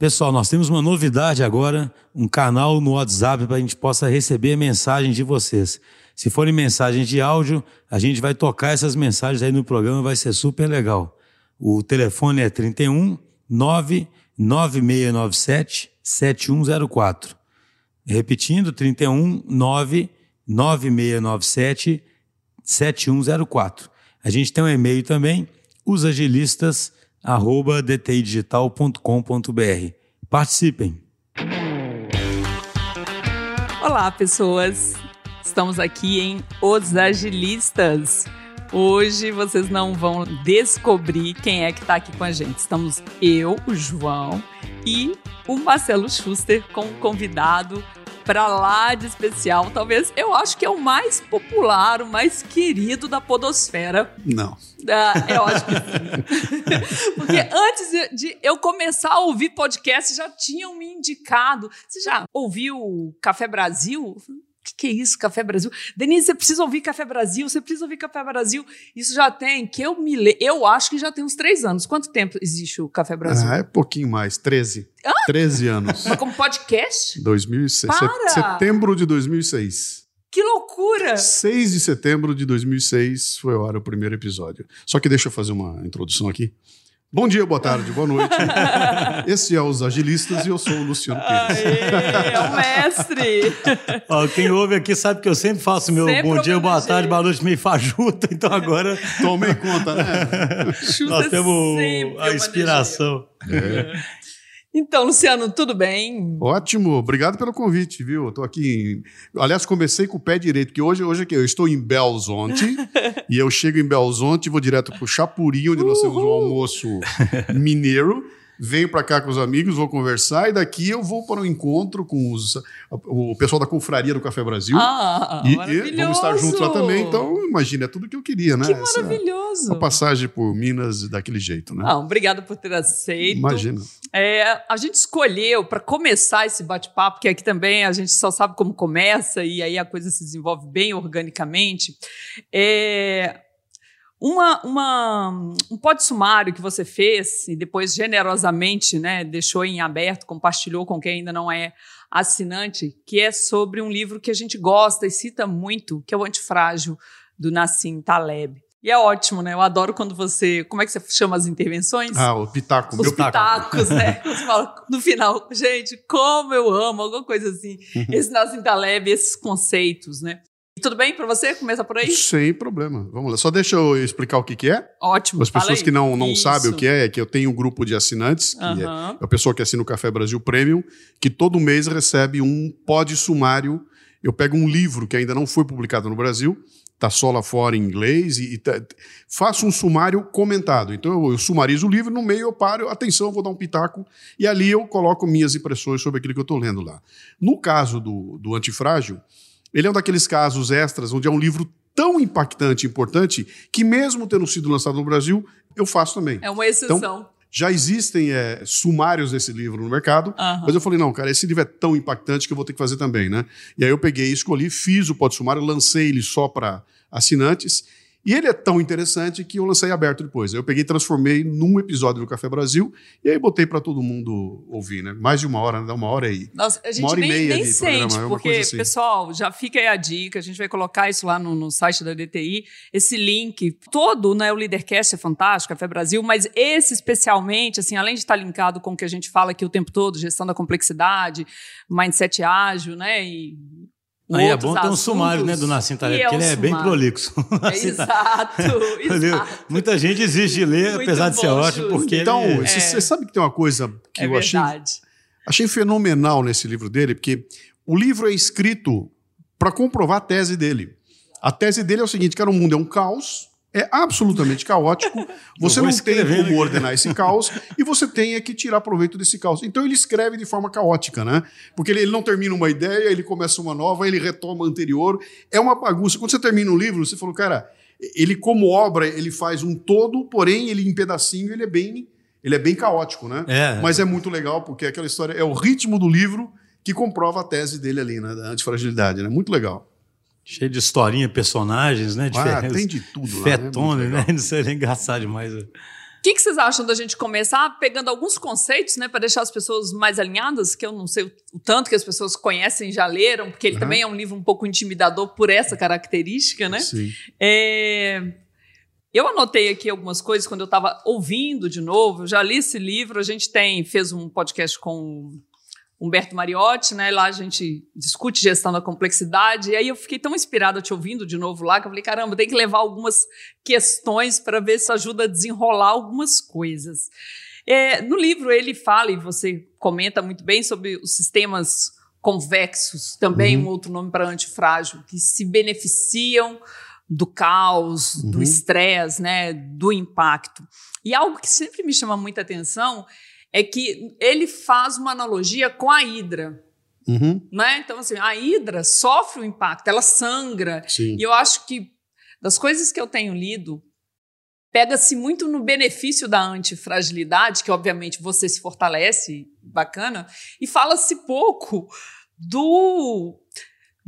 Pessoal, nós temos uma novidade agora, um canal no WhatsApp para a gente possa receber mensagens de vocês. Se forem mensagens de áudio, a gente vai tocar essas mensagens aí no programa, vai ser super legal. O telefone é 31 99697 7104. Repetindo, 31 99697 7104. A gente tem um e-mail também, usagilistas.com arroba dtidigital.com.br. Participem! Olá, pessoas! Estamos aqui em Os Agilistas. Hoje vocês não vão descobrir quem é que está aqui com a gente. Estamos eu, o João e o Marcelo Schuster como convidado para lá de especial. Talvez, eu acho que é o mais popular, o mais querido da podosfera. Não. Ah, eu acho que sim. Porque antes de, eu começar a ouvir podcast, já tinham me indicado. Você já ouviu o Café Brasil? O que, que, é isso, Café Brasil? Denise, você precisa ouvir Café Brasil, você precisa ouvir Café Brasil. Isso já tem, que eu me le... Eu acho que já tem uns três anos. Quanto tempo existe o Café Brasil? Ah, é pouquinho mais, 13. Ah? 13 anos. Mas como podcast? 2006. Para! Setembro de 2006. Que loucura! 6 de setembro de 2006 foi ao ar o primeiro episódio. Só que deixa eu fazer uma introdução aqui. Bom dia, boa tarde, boa noite. Esse é Os Agilistas e eu sou o Luciano Pires. Aê, é o mestre! Ó, quem ouve aqui sabe que eu sempre faço meu sempre bom dia, boa tarde, boa noite meio fajuta, então agora... Tomem conta, né? Nós temos a inspiração. É. Então, Luciano, tudo bem? Ótimo, obrigado pelo convite, viu? Estou aqui. Em... Aliás, comecei com o pé direito, porque hoje, hoje aqui, eu estou em Belzonte e eu chego em Belzonte e vou direto para o Chapuri, onde Uhul. nós temos um almoço mineiro venho para cá com os amigos, vou conversar e daqui eu vou para um encontro com os, o pessoal da Confraria do Café Brasil. Ah, e, e vamos estar juntos lá também. Então, imagina, é tudo que eu queria, né? Que maravilhoso! Essa, uma passagem por Minas daquele jeito, né? Não, obrigado por ter aceito. Imagina. É, a gente escolheu para começar esse bate-papo, que aqui também a gente só sabe como começa e aí a coisa se desenvolve bem organicamente. É, uma, uma, um pódio sumário que você fez e depois generosamente né, deixou em aberto, compartilhou com quem ainda não é assinante, que é sobre um livro que a gente gosta e cita muito, que é o Antifrágil, do Nassim Taleb. E é ótimo, né? Eu adoro quando você. Como é que você chama as intervenções? Ah, o pitaco. Os pitacos, né? Você fala no final, gente, como eu amo, alguma coisa assim. Uhum. Esse Nassim Taleb, esses conceitos, né? Tudo bem para você? Começa por aí? Sem problema. Vamos lá. Só deixa eu explicar o que, que é. Ótimo. As pessoas que não, não sabem o que é, é que eu tenho um grupo de assinantes, que uhum. é a pessoa que assina o Café Brasil Premium, que todo mês recebe um pod sumário. Eu pego um livro que ainda não foi publicado no Brasil, está só lá fora em inglês, e, e tá, faço um sumário comentado. Então eu, eu, sumarizo o livro, no meio eu paro, atenção, vou dar um pitaco, e ali eu coloco minhas impressões sobre aquilo que eu estou lendo lá. No caso do, do Antifrágil, ele é um daqueles casos extras onde é um livro tão impactante e importante que, mesmo tendo sido lançado no Brasil, eu faço também. É uma exceção. Então, já existem é, sumários desse livro no mercado, uhum. mas eu falei, não, cara, esse livro é tão impactante que eu vou ter que fazer também, né? E aí eu peguei, escolhi, fiz o pod sumário, lancei ele só para assinantes e ele é tão interessante que eu lancei aberto depois. Eu peguei e transformei num episódio do Café Brasil e aí botei para todo mundo ouvir, né? Mais de uma hora, né? dá uma hora aí. Nossa, a gente nem, nem sente, programa, é porque, assim. pessoal, já fica aí a dica, a gente vai colocar isso lá no, no site da DTI, esse link todo, né? O Leadercast é fantástico, Café Brasil, mas esse especialmente, assim, além de estar linkado com o que a gente fala aqui o tempo todo, gestão da complexidade, mindset ágil, né? E Aí é bom ter um sumário né, do Nassim Taleb, porque é ele é bem prolixo. É, exato, exato. Muita gente desiste de ler, Muito apesar de ser ótimo, porque Então, é... você sabe que tem uma coisa que é eu achei, achei fenomenal nesse livro dele, porque o livro é escrito para comprovar a tese dele. A tese dele é o seguinte, cara, o mundo é um caos, é absolutamente caótico. Você não tem como ordenar esse caos e você tem é que tirar proveito desse caos. Então ele escreve de forma caótica, né? Porque ele, ele, não termina uma ideia, ele começa uma nova, ele retoma a anterior. É uma bagunça. Quando você termina um livro, você falou, cara, ele como obra, ele faz um todo, porém ele em pedacinho, ele é bem, ele é bem caótico, né? É. Mas é muito legal porque aquela história é o ritmo do livro que comprova a tese dele ali, né, da antifragilidade, né? Muito legal. Cheio de historinha, personagens, né? Ah, tem de tudo Fetone, lá, né? né? Isso é engraçado demais. O que, que, vocês acham da gente começar pegando alguns conceitos, né, para deixar as pessoas mais alinhadas, que eu não sei o, tanto que as pessoas conhecem, já leram, porque ele uhum. também é um livro um pouco intimidador por essa característica, né? Sim. É, eu anotei aqui algumas coisas quando eu estava ouvindo de novo. Eu já li esse livro. A gente tem fez um podcast com Humberto Mariotti, né? Lá a gente discute gestão da complexidade. E aí eu fiquei tão inspirada te ouvindo de novo lá que eu falei, caramba, tem que levar algumas questões para ver se ajuda a desenrolar algumas coisas. É, no livro ele fala, e você comenta muito bem, sobre os sistemas convexos, também uhum. um outro nome para antifrágil, que se beneficiam do caos, uhum. do estresse, né, do impacto. E algo que sempre me chama muita atenção é que ele faz uma analogia com a hidra. Uhum. Né? Então, assim, a hidra sofre o impacto, ela sangra. Sim. E eu acho que, das coisas que eu tenho lido, pega-se muito no benefício da antifragilidade, que obviamente você se fortalece, bacana, e fala-se pouco do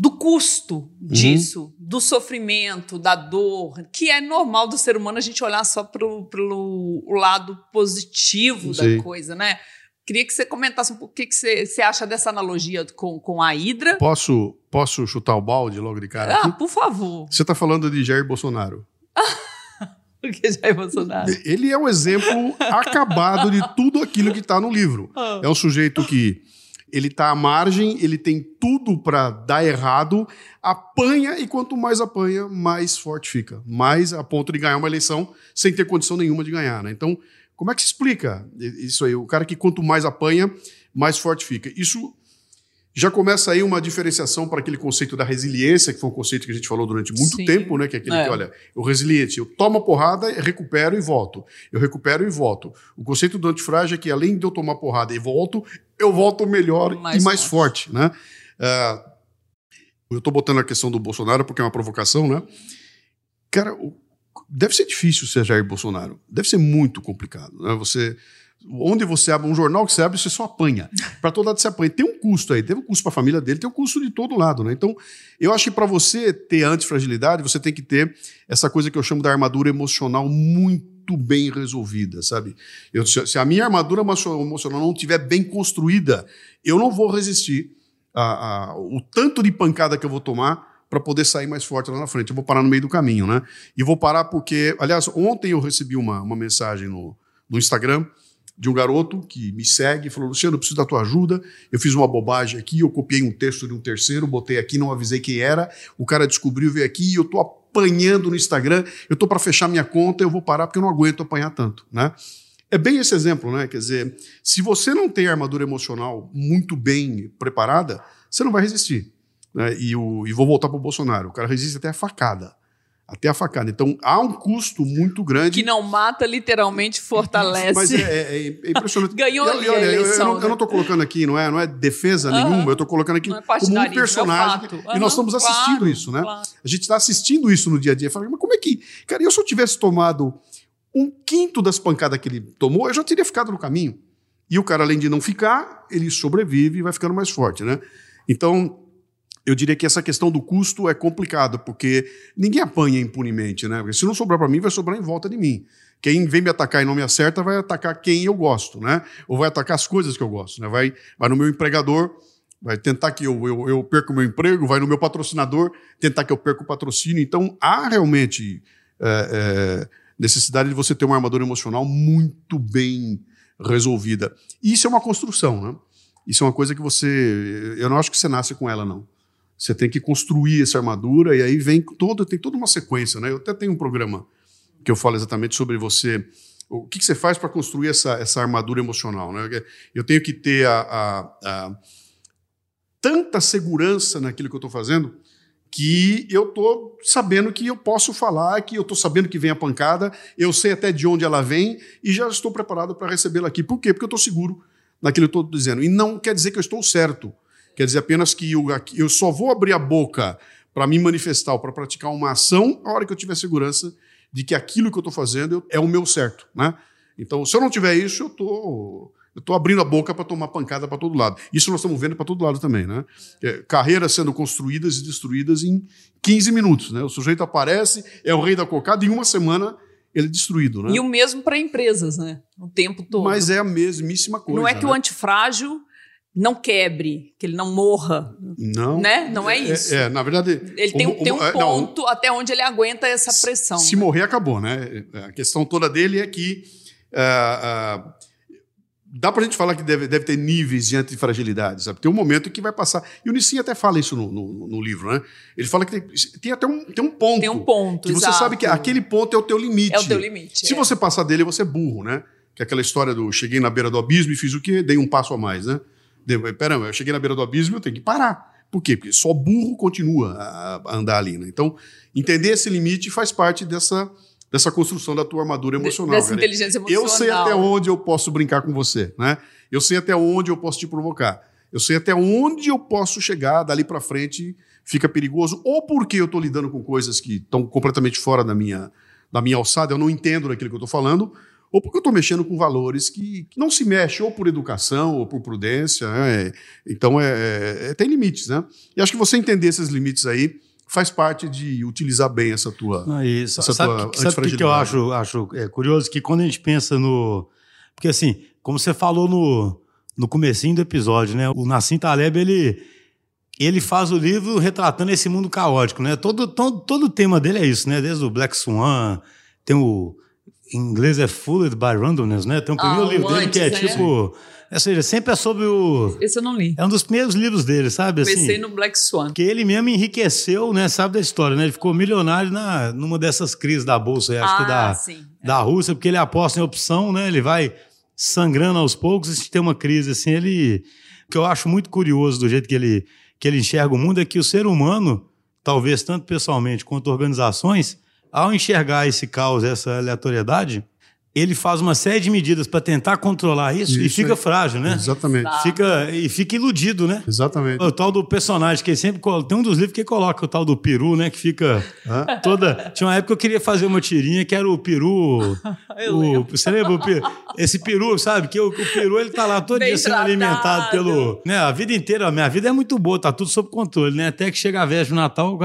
do custo uhum. disso, uhum. do sofrimento, da dor, que é normal do ser humano a gente olhar só pro, pro lado positivo Sim. da coisa, né? Queria que você comentasse um pouco o que, que você, você acha dessa analogia com, com a Hidra. Posso, posso chutar o balde logo de cara? Ah, aqui? por favor. Você está falando de Jair Bolsonaro. o que é Jair Bolsonaro? Ele é um exemplo acabado de tudo aquilo que está no livro. Ah. É um sujeito que ele está à margem, ele tem tudo para dar errado, apanha e quanto mais apanha, mais forte fica. Mais a ponto de ganhar uma eleição sem ter condição nenhuma de ganhar. Né? Então, como é que se explica isso aí? O cara que quanto mais apanha, mais forte fica. Isso já começa aí uma diferenciação para aquele conceito da resiliência, que foi um conceito que a gente falou durante muito Sim. tempo, né? Que é aquele é. que, olha, o resiliente, eu tomo a porrada, recupero e volto. Eu recupero e volto. O conceito do antifrágil é que, além de eu tomar porrada e volto, eu volto melhor mais e mais forte, forte né? Uh, eu estou botando a questão do Bolsonaro porque é uma provocação, né? Cara, deve ser difícil ser Jair Bolsonaro. Deve ser muito complicado, né? Você onde você abre um jornal que você abre, você só apanha. Para todo lado você apanha. Tem um custo aí, tem um custo para a família dele, tem um custo de todo lado, né? Então, eu acho que para você ter antifragilidade, você tem que ter essa coisa que eu chamo da armadura emocional muito bem resolvida, sabe? Eu, se a minha armadura emocional não estiver bem construída, eu não vou resistir a, a, o tanto de pancada que eu vou tomar para poder sair mais forte lá na frente. Eu vou parar no meio do caminho, né? E vou parar porque, aliás, ontem eu recebi uma, uma mensagem no, no Instagram de um garoto que me segue e falou: Luciano, eu preciso da tua ajuda. Eu fiz uma bobagem aqui, eu copiei um texto de um terceiro, botei aqui, não avisei quem era. O cara descobriu, veio aqui e eu tô apanhando no Instagram. Eu tô para fechar minha conta, eu vou parar porque eu não aguento apanhar tanto, né? É bem esse exemplo, né? Quer dizer, se você não tem armadura emocional muito bem preparada, você não vai resistir. Né? E, o, e vou voltar para o Bolsonaro. O cara resiste até a facada até a facada. Então há um custo muito grande. Que não mata, literalmente fortalece. Mas é, é, é impressionante. Ganhou eu, eu, eu, eleição, eu, não estou colocando aqui, não é, não é defesa uhum. nenhuma, eu estou colocando aqui é como um personagem. Uhum, e nós estamos assistindo claro, isso, né? Claro. A gente está assistindo isso no dia a dia. Fala, mas como é que. Cara, eu se eu tivesse tomado um quinto das pancadas que ele tomou, eu já teria ficado no caminho. E o cara, além de não ficar, ele sobrevive e vai ficando mais forte, né? Então, eu diria que essa questão do custo é complicada, porque ninguém apanha impunemente, né? Porque se não sobrar para mim, vai sobrar em volta de mim. Quem vem me atacar e não me acerta vai atacar quem eu gosto, né? Ou vai atacar as coisas que eu gosto, né? Vai, vai no meu empregador, vai tentar que eu, eu, eu perca o meu emprego, vai no meu patrocinador, tentar que eu perca o patrocínio. Então, há realmente é, é, necessidade de você ter uma armadura emocional muito bem resolvida. Isso é uma construção, né? Isso é uma coisa que você. Eu não acho que você nasce com ela, não. Você tem que construir essa armadura e aí vem todo, tem toda uma sequência, né? Eu até tenho um programa que eu falo exatamente sobre você, o que, que você faz para construir essa, essa armadura emocional, né? Eu tenho que ter a, a, a tanta segurança naquilo que eu estou fazendo que eu estou sabendo que eu posso falar, que eu estou sabendo que vem a pancada, eu sei até de onde ela vem e já estou preparado para recebê-la aqui. Por quê? Porque eu estou seguro naquilo que eu estou dizendo. E não quer dizer que eu estou certo. Quer dizer apenas que eu, eu só vou abrir a boca para me manifestar ou para praticar uma ação a hora que eu tiver segurança de que aquilo que eu estou fazendo é o meu certo. Né? Então, se eu não tiver isso, eu estou abrindo a boca para tomar pancada para todo lado. Isso nós estamos vendo para todo lado também. Né? É, carreiras sendo construídas e destruídas em 15 minutos. Né? O sujeito aparece, é o rei da cocada, e em uma semana ele é destruído. Né? E o mesmo para empresas, né? O tempo todo. Mas é a mesmíssima coisa. Não é que né? o antifrágil não quebre, que ele não morra. Não. Né? Não é isso. É, é na verdade. Ele tem, tem um é, ponto não, até onde ele aguenta essa pressão. Se né? morrer, acabou, né? A questão toda dele é que. Uh, uh, dá para a gente falar que deve, deve ter níveis de antifragilidade, sabe? Tem um momento que vai passar. E o Nissin até fala isso no, no, no, livro, né? Ele fala que tem, tem até um, tem um ponto. Tem um ponto. Que você exato. sabe que aquele ponto é o teu limite. É o teu limite. Se é. você passar dele, você é burro, né? Que é aquela história do cheguei na beira do abismo e fiz o quê? Dei um passo a mais, né? Pera, eu cheguei na beira do abismo, eu tenho que parar. Por quê? Porque só burro continua a, andar ali. Né? Então, entender esse limite faz parte dessa, dessa construção da tua armadura emocional. Dessa cara. inteligência emocional. Eu sei até onde eu posso brincar com você, né? Eu sei até onde eu posso te provocar. Eu sei até onde eu posso chegar, dali para frente fica perigoso, ou porque eu estou lidando com coisas que estão completamente fora da minha, da minha alçada, eu não entendo daquilo que eu estou falando, ou porque eu estou mexendo com valores que, que, não se mexe ou por educação ou por prudência. Né? Então, é, é, é, tem limites, né? E acho que você entender esses limites aí faz parte de utilizar bem essa tua. Não, isso. Essa sabe tua que, sabe o que eu acho, acho é, curioso? Que quando a gente pensa no. Porque, assim, como você falou no, no comecinho do episódio, né? O Nassim Taleb, ele. Ele faz o livro retratando esse mundo caótico, né? Todo, todo, todo o tema dele é isso, né? Desde o Black Swan, tem o em inglês é Fooled by Randomness, né? Tem um primeiro ah, livro dele que é né? tipo. Ou seja, sempre é sobre o. Esse eu não li. É um dos primeiros livros dele, sabe? Comecei assim, no Black Swan. Que ele mesmo enriqueceu, né? Sabe da história, né? Ele ficou milionário na, numa dessas crises da Bolsa, acho ah, que da, sim. da Rússia, porque ele aposta em opção, né? Ele vai sangrando aos poucos e se tem uma crise assim, ele. O que eu acho muito curioso do jeito que ele, que ele enxerga o mundo é que o ser humano, talvez tanto pessoalmente quanto organizações, ao enxergar esse caos, essa aleatoriedade, ele faz uma série de medidas para tentar controlar isso, isso e fica é. frágil, né? Exatamente. Fica, e fica iludido, né? Exatamente. O tal do personagem, que sempre tem um dos livros que coloca o tal do peru, né? Que fica Hã? toda. Tinha uma época que eu queria fazer uma tirinha que era o peru. o, você lembra? O peru, esse peru, sabe? Que o, o peru ele tá lá todo Bem dia sendo tratado. alimentado pelo. Né? A vida inteira, a minha vida é muito boa, tá tudo sob controle, né? Até que chega a véspera de Natal, o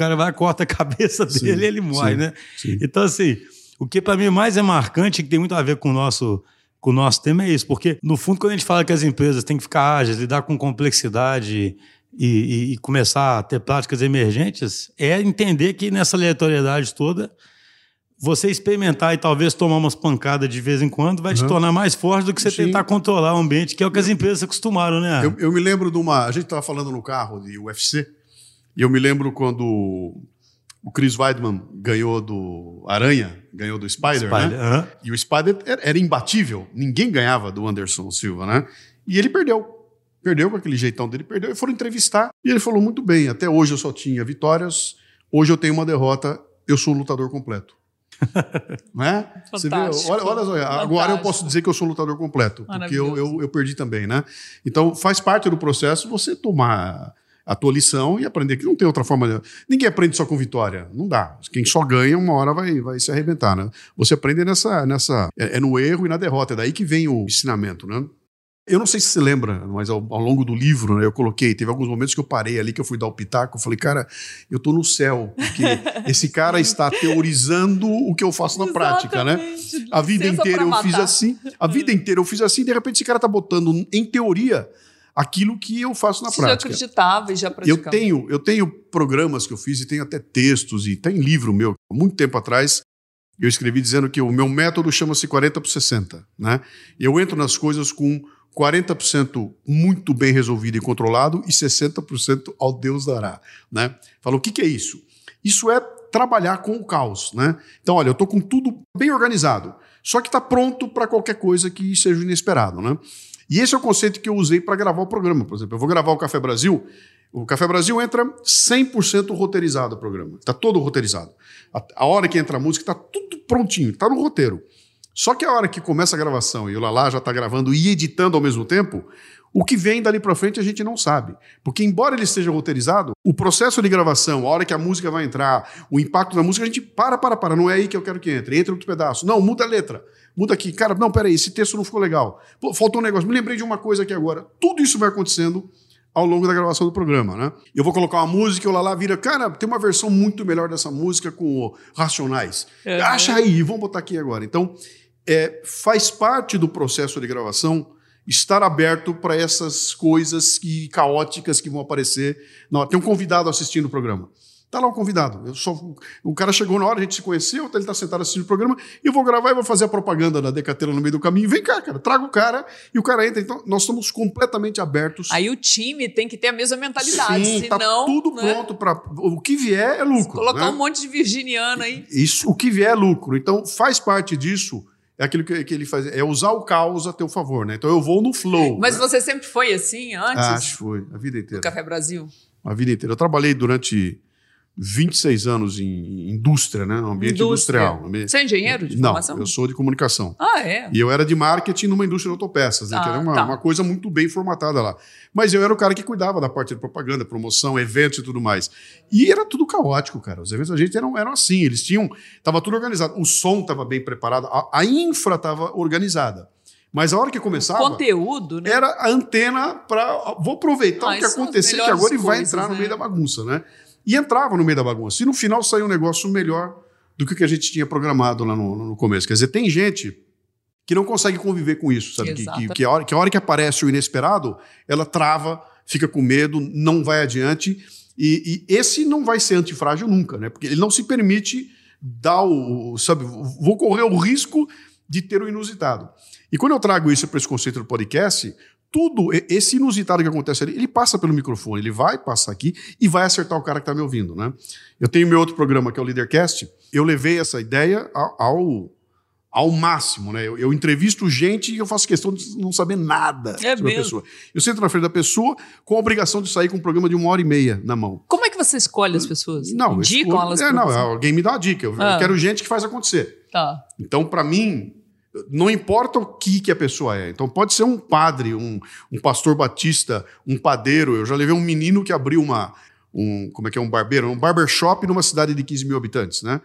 cara vai, corta a cabeça dele sim, e ele morre, sim, né? Sim. Então, assim. O que para mim mais é marcante, que tem muito a ver com o nosso com o nosso tema é isso, porque no fundo quando a gente fala que as empresas têm que ficar ágeis, lidar com complexidade e, e, e começar a ter práticas emergentes, é entender que nessa aleatoriedade toda você experimentar e talvez tomar umas pancadas de vez em quando vai uhum. te tornar mais forte do que você Sim. tentar controlar o ambiente, que é o que as empresas acostumaram, né? Eu, eu me lembro de uma. A gente estava falando no carro de UFC, e eu me lembro quando o Chris Weidman ganhou do Aranha, ganhou do Spider, Spider né? Uh -huh. E o Spider era imbatível. Ninguém ganhava do Anderson Silva, né? E ele perdeu. Perdeu com aquele jeitão dele, perdeu. E foram entrevistar. E ele falou muito bem. Até hoje eu só tinha vitórias. Hoje eu tenho uma derrota. Eu sou um lutador completo. né? Você vê, olha, olha só, agora eu posso dizer que eu sou um lutador completo, porque eu, eu, eu, perdi também, né? Então faz parte do processo você tomar a tua lição e aprender que não tem outra forma. Ninguém aprende só com vitória. Não dá. Quem só ganha, uma hora vai, vai se arrebentar, né? Você aprende nessa. nessa é, é no erro e na derrota. É daí que vem o ensinamento, né? Eu não sei se você lembra, mas ao, ao longo do livro, né, eu coloquei, teve alguns momentos que eu parei ali, que eu fui dar o pitaco, eu falei, cara, eu tô no céu, porque esse cara está teorizando o que eu faço na prática, né? A vida inteira eu fiz assim, a vida inteira eu fiz assim, de repente esse cara tá botando em teoria aquilo que eu faço na Você prática. já acreditava e já praticava. Eu tenho, eu tenho programas que eu fiz e tenho até textos e tem livro meu, há muito tempo atrás, eu escrevi dizendo que o meu método chama-se 40 por 60, né? Eu entro nas coisas com 40% muito bem resolvido e controlado e 60% ao Deus dará, né? Fala, o que, que é isso? Isso é trabalhar com o caos, né? Então, olha, eu estou com tudo bem organizado, só que está pronto para qualquer coisa que seja inesperado, né? E esse é o conceito que eu usei para gravar o programa. Por exemplo, eu vou gravar o Café Brasil. O Café Brasil entra 100% roteirizado o programa. Está todo roteirizado. A, a, hora que entra a música está tudo prontinho, está no roteiro. Só que a hora que começa a gravação e o Lala já está gravando e editando ao mesmo tempo, o que vem dali para frente a gente não sabe. Porque, embora ele esteja roteirizado, o processo de gravação, a hora que a música vai entrar, o impacto da música, a gente para, para, para. Não é aí que eu quero que entre. Entra outro pedaço. Não, muda a letra muda aqui. Cara, não, peraí, esse texto não ficou legal. Pô, faltou um negócio. Me lembrei de uma coisa aqui agora. Tudo isso vai acontecendo ao longo da gravação do programa, né? Eu vou colocar uma música e o Lala vira, cara, tem uma versão muito melhor dessa música com Racionais. Uhum. Acha aí, vamos botar aqui agora. Então, é, faz parte do processo de gravação estar aberto para essas coisas que, caóticas que vão aparecer. Não, tem um convidado assistindo o programa. Tá lá o convidado. Eu só, o cara chegou na hora, a gente se conheceu, ele está sentado assistindo o programa, e eu vou gravar e vou fazer a propaganda da Decatela no meio do caminho. Vem cá, cara, traga o cara, e o cara entra. Então, nós estamos completamente abertos. Aí o time tem que ter a mesma mentalidade. Sim, senão, tá tudo né? pronto para. O que vier é lucro. Colocar né? um monte de virginiano aí. Isso, o que vier é lucro. Então, faz parte disso é aquilo que, que, ele faz, é usar o caos a teu favor, né? Então eu vou no flow. Mas né? você sempre foi assim antes? Acho que foi, a vida inteira. No Café Brasil? A vida inteira. Eu trabalhei durante 26 anos em indústria, né? No ambiente indústria. industrial. Você é engenheiro de Não, formação? eu sou de comunicação. Ah, é? E eu era de marketing numa indústria de autopeças, né? Ah, que era uma, tá. uma, coisa muito bem formatada lá. Mas eu era o cara que cuidava da parte de propaganda, promoção, eventos e tudo mais. E era tudo caótico, cara. Os eventos da gente eram, eram assim, eles tinham... Tava tudo organizado. O som estava bem preparado, a, a infra estava organizada. Mas a hora que começava. O conteúdo, né? Era a antena para. Vou aproveitar ah, o que acontecer, que agora ele vai entrar né? no meio da bagunça, né? E entrava no meio da bagunça. E no final saiu um negócio melhor do que o que a gente tinha programado lá no, no começo. Quer dizer, tem gente que não consegue conviver com isso, sabe? Que, que, que, a hora, que a hora que aparece o inesperado, ela trava, fica com medo, não vai adiante. E, e, esse não vai ser antifrágil nunca, né? Porque ele não se permite dar o. Sabe, vou correr o risco de ter o inusitado. E quando eu trago isso para esse conceito do podcast, tudo, esse inusitado que acontece ali, ele passa pelo microfone, ele vai passar aqui e vai acertar o cara que está me ouvindo, né? Eu tenho meu outro programa, que é o Leadercast, eu levei essa ideia ao, ao máximo, né? Eu, eu, entrevisto gente e eu faço questão de não saber nada é sobre mesmo? a pessoa. Eu sento na frente da pessoa com a obrigação de sair com um programa de uma hora e meia na mão. Como é que você escolhe as pessoas? Não, Indicam escolho, elas é, não, alguém me dá uma dica. Eu, ah. eu quero gente que faz acontecer. Tá. Então, para mim, não importa o que, que a pessoa é. Então pode ser um padre, um, um pastor batista, um padeiro. Eu já levei um menino que abriu uma. Um, como é que é? Um barbeiro? Um barbershop numa cidade de 15 mil habitantes, né?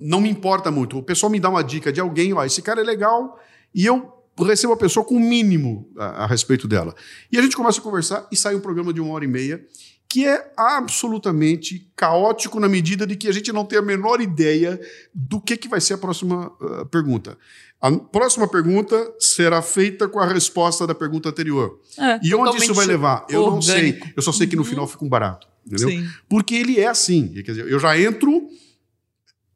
Não me importa muito. O pessoal me dá uma dica de alguém, ó, esse cara é legal, e eu recebo a pessoa com o mínimo a, a respeito dela. E a gente começa a conversar e sai um programa de uma hora e meia que é absolutamente caótico na medida de que a gente não tem a menor ideia do que, que vai ser a próxima uh, pergunta. A próxima pergunta será feita com a resposta da pergunta anterior. É, e onde isso vai levar? Eu orgânico. não sei. Eu só sei que no uhum. final fica um barato. Entendeu? Sim. Porque ele é assim. Quer dizer, eu já entro,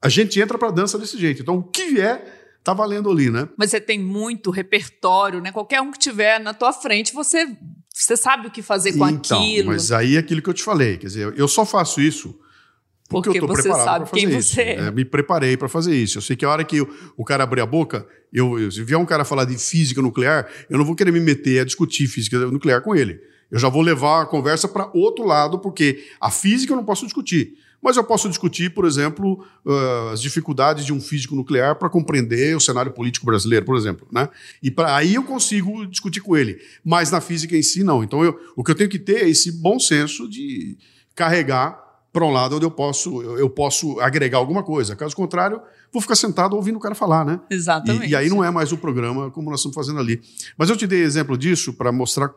a gente entra para a dança desse jeito. Então, o que vier tá valendo ali, né? Mas você tem muito repertório, né? Qualquer um que tiver na tua frente, você, você sabe o que fazer com então, aquilo. Mas aí é aquilo que eu te falei. Quer dizer, eu só faço isso porque, porque eu estou preparado para fazer isso. Você é. é. Me preparei para fazer isso. Eu sei que a hora que o, o cara abrir a boca, eu, eu, se vier um cara falar de física nuclear, eu não vou querer me meter a discutir física nuclear com ele. Eu já vou levar a conversa para outro lado, porque a física eu não posso discutir. Mas eu posso discutir, por exemplo, uh, as dificuldades de um físico nuclear para compreender o cenário político brasileiro, por exemplo. Né? E pra, aí eu consigo discutir com ele. Mas na física em si, não. Então eu, o que eu tenho que ter é esse bom senso de carregar para um lado onde eu posso, eu posso agregar alguma coisa. Caso contrário, vou ficar sentado ouvindo o cara falar, né? Exatamente. E, e aí não é mais o programa como nós estamos fazendo ali. Mas eu te dei exemplo disso para mostrar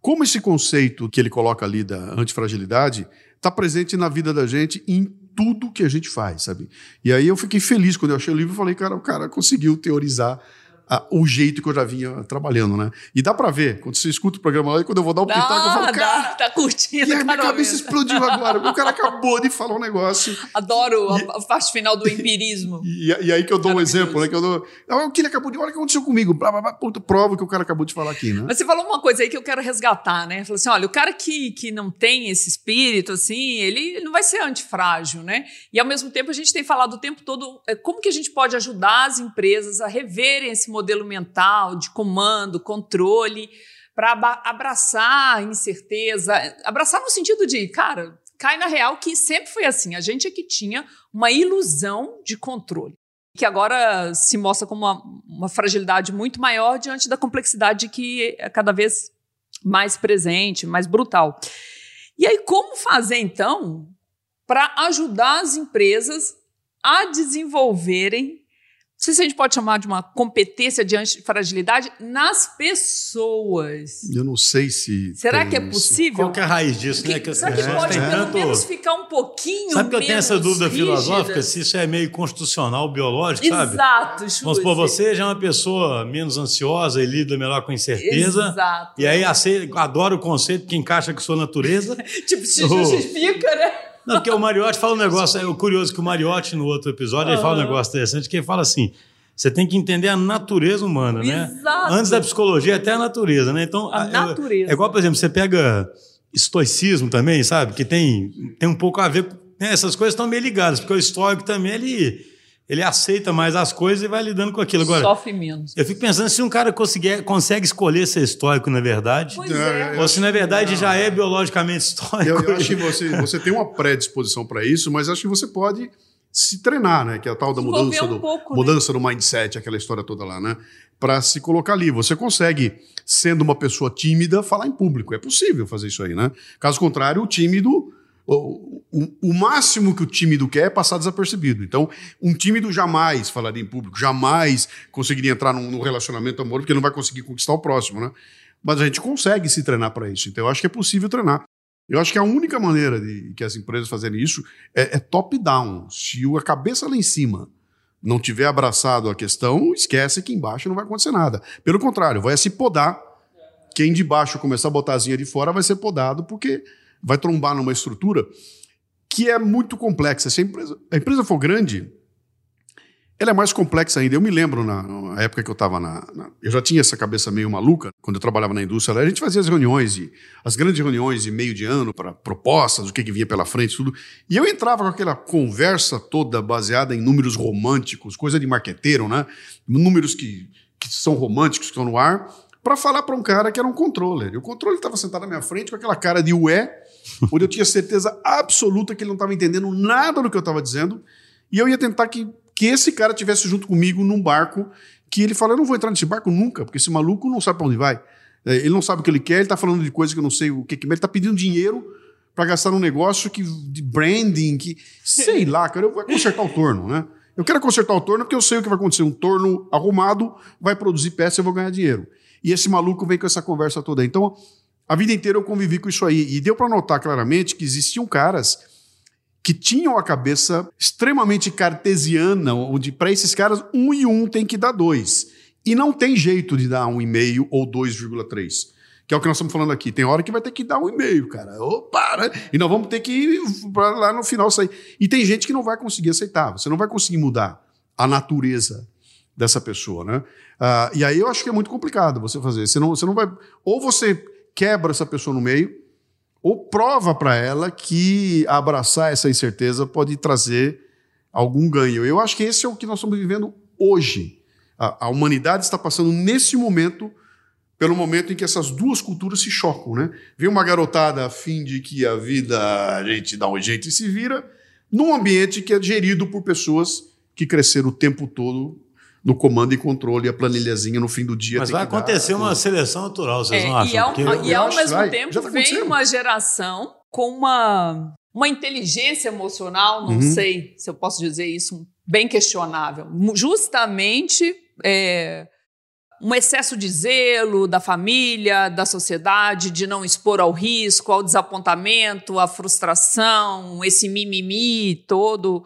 como esse conceito que ele coloca ali da antifragilidade está presente na vida da gente em tudo que a gente faz, sabe? E aí eu fiquei feliz quando eu achei o livro e falei, cara, o cara conseguiu teorizar o jeito que eu já vinha trabalhando, né? E dá pra ver, quando você escuta o programa lá, e quando eu vou dar o pitaco, eu falo, cara... tá curtindo, E aí minha cabeça explodiu agora, o cara acabou de falar um negócio. Adoro e, a parte final do empirismo. E, e, aí que eu dou um exemplo, né? Que eu dou, o que ele acabou de... Olha o que aconteceu comigo, blá, blá, blá, ponto, prova que o cara acabou de falar aqui, né? Mas você falou uma coisa aí que eu quero resgatar, né? Falou assim, olha, o cara que, que não tem esse espírito, assim, ele não vai ser antifrágil, né? E ao mesmo tempo a gente tem falado o tempo todo é, como que a gente pode ajudar as empresas a reverem esse modelo mental, de comando, controle, para abraçar a incerteza, abraçar no sentido de, cara, cai na real que sempre foi assim. A gente é que tinha uma ilusão de controle, que agora se mostra como uma, uma fragilidade muito maior diante da complexidade que é cada vez mais presente, mais brutal. E aí, como fazer então para ajudar as empresas a desenvolverem sei se a gente pode chamar de uma competência de antifragilidade nas pessoas. Eu não sei se. Será que é possível? Qual que é a raiz disso, que, né? Que será que pode pelo tanto... menos ficar um pouquinho Sabe que eu tenho essa dúvida rígida? filosófica? Se isso é meio constitucional, biológico, Exato, sabe? Exato, Vamos supor, você já é uma pessoa menos ansiosa e lida melhor com incerteza. Exato. E aí aceita, adora o conceito que encaixa com sua natureza. tipo, se justifica, né? Não, porque o Mariotti fala um negócio, é curioso que o Mariotti, no outro episódio, ele fala um negócio interessante, que ele fala assim, você tem que entender a natureza humana, né? Exato. Antes da psicologia, até a natureza, né? Então, a, natureza. É igual, por exemplo, você pega estoicismo também, sabe? Que tem, tem um pouco a ver... Né? Essas coisas estão meio ligadas, porque o estoico também, ele ele aceita mais as coisas e vai lidando com aquilo. Agora, Sofre menos. Eu fico pensando se um cara conseguir, consegue escolher ser estoico, na verdade. Pois é. Ou se, na verdade, já é biologicamente estoico. Eu, eu acho que você, você tem uma predisposição para isso, mas acho que você pode se treinar, né? Que é a tal da mudança, um do, pouco, mudança né? do mindset, aquela história toda lá, né? Para se colocar ali. Você consegue, sendo uma pessoa tímida, falar em público. É possível fazer isso aí, né? Caso contrário, o tímido o, o, máximo que o tímido quer é passar desapercebido. Então, um tímido jamais falaria em público, jamais conseguiria entrar num, num relacionamento amoroso, porque não vai conseguir conquistar o próximo, né? Mas a gente consegue se treinar para isso. Então, eu acho que é possível treinar. Eu acho que a única maneira de que as empresas fazerem isso é, é top-down. Se a cabeça lá em cima não tiver abraçado a questão, esquece que embaixo não vai acontecer nada. Pelo contrário, vai se podar. Quem de baixo começar a botar a zinha de fora vai ser podado, porque vai trombar numa estrutura que é muito complexa. Se a empresa, a empresa for grande, ela é mais complexa ainda. Eu me lembro na, na época que eu estava na, na, Eu já tinha essa cabeça meio maluca, quando eu trabalhava na indústria. A gente fazia as reuniões, e, as grandes reuniões de meio de ano, para propostas, o que, que vinha pela frente, tudo. E eu entrava com aquela conversa toda baseada em números românticos, coisa de marqueteiro, né? Números que, que são românticos, que estão no ar, para falar para um cara que era um controller. E o controller estava sentado na minha frente com aquela cara de ué, onde eu tinha certeza absoluta que ele não estava entendendo nada do que eu estava dizendo, e eu ia tentar que, que esse cara tivesse junto comigo num barco, que ele fala, eu não vou entrar nesse barco nunca, porque esse maluco não sabe para onde vai. É, ele não sabe o que ele quer, ele está falando de coisas que eu não sei o que, que ele está pedindo dinheiro para gastar num negócio que, de branding, que sei lá, cara, eu vou consertar o torno, né? Eu quero consertar o torno porque eu sei o que vai acontecer. Um torno arrumado vai produzir peça e eu vou ganhar dinheiro. E esse maluco vem com essa conversa toda. Então, a vida inteira eu convivi com isso aí. E deu para notar claramente que existiam caras que tinham a cabeça extremamente cartesiana, onde para esses caras um e um tem que dar dois. E não tem jeito de dar um e meio ou 2,3. Que é o que nós estamos falando aqui. Tem hora que vai ter que dar um e meio, cara. Opa, né? E nós vamos ter que ir lá no final sair. E tem gente que não vai conseguir aceitar. Você não vai conseguir mudar a natureza dessa pessoa, né? Uh, e aí eu acho que é muito complicado você fazer. Você não, você não vai. Ou você quebra essa pessoa no meio, ou prova para ela que abraçar essa incerteza pode trazer algum ganho. Eu acho que esse é o que nós estamos vivendo hoje. A, a humanidade está passando nesse momento pelo momento em que essas duas culturas se chocam, né? Vem uma garotada a fim de que a vida a gente dá um jeito e se vira num ambiente que é gerido por pessoas que cresceram o tempo todo no comando e controle, a planilhazinha no fim do dia. Mas vai acontecer dar, uma seleção natural, vocês é, não acham? E ao, Porque... e ao mesmo vai, tempo tá vem uma geração com uma, uma inteligência emocional, não uhum. sei se eu posso dizer isso, bem questionável. Justamente é, um excesso de zelo da família, da sociedade, de não expor ao risco, ao desapontamento, à frustração, esse mimimi todo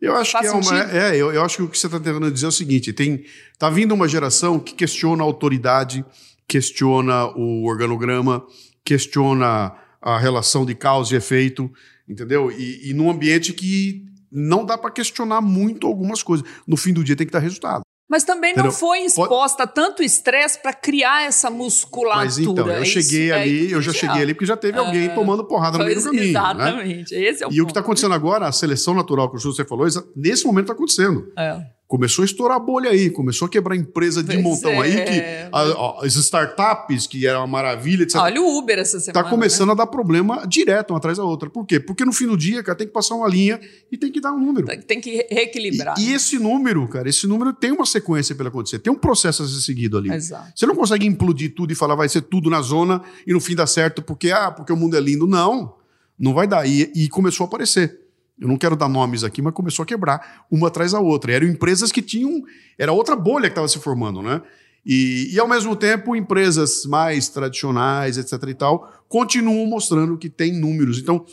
eu acho Faz que é uma. É, eu, eu acho que o que você está tentando dizer é o seguinte: tem tá vindo uma geração que questiona a autoridade, questiona o organograma, questiona a relação de causa e efeito, entendeu? E, e num ambiente que não dá para questionar muito algumas coisas. No fim do dia tem que dar resultado. Mas também Entendeu? não foi exposta Pode... tanto estresse para criar essa musculatura. Mas então, eu cheguei é ali, é eu já cheguei ali porque já teve alguém ah, tomando porrada no meio do caminho. Né? Exatamente, né? esse é o E ponto. o que está acontecendo agora, a seleção natural que você falou, nesse momento está acontecendo. É. Começou a estourar a bolha aí, começou a quebrar empresa de pois montão é. aí, que a, as startups, que era uma maravilha, etc. Olha o Uber essa semana. Está começando né? a dar problema direto, uma atrás da outra. Por quê? Porque no fim do dia, cara, tem que passar uma linha e tem que dar um número. Tem que reequilibrar. E, e esse número, cara, esse número tem uma sequência para acontecer, tem um processo a ser seguido ali. Exato. Você não consegue implodir tudo e falar vai ser tudo na zona e no fim dá certo porque, ah, porque o mundo é lindo. Não, não vai dar. E, e começou a aparecer. Eu não quero dar nomes aqui, mas começou a quebrar uma atrás da outra. E eram empresas que tinham. Era outra bolha que estava se formando, né? E, e, ao mesmo tempo, empresas mais tradicionais, etc. e tal, continuam mostrando que tem números. Então,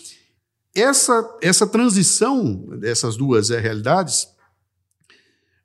essa, essa transição dessas duas é, realidades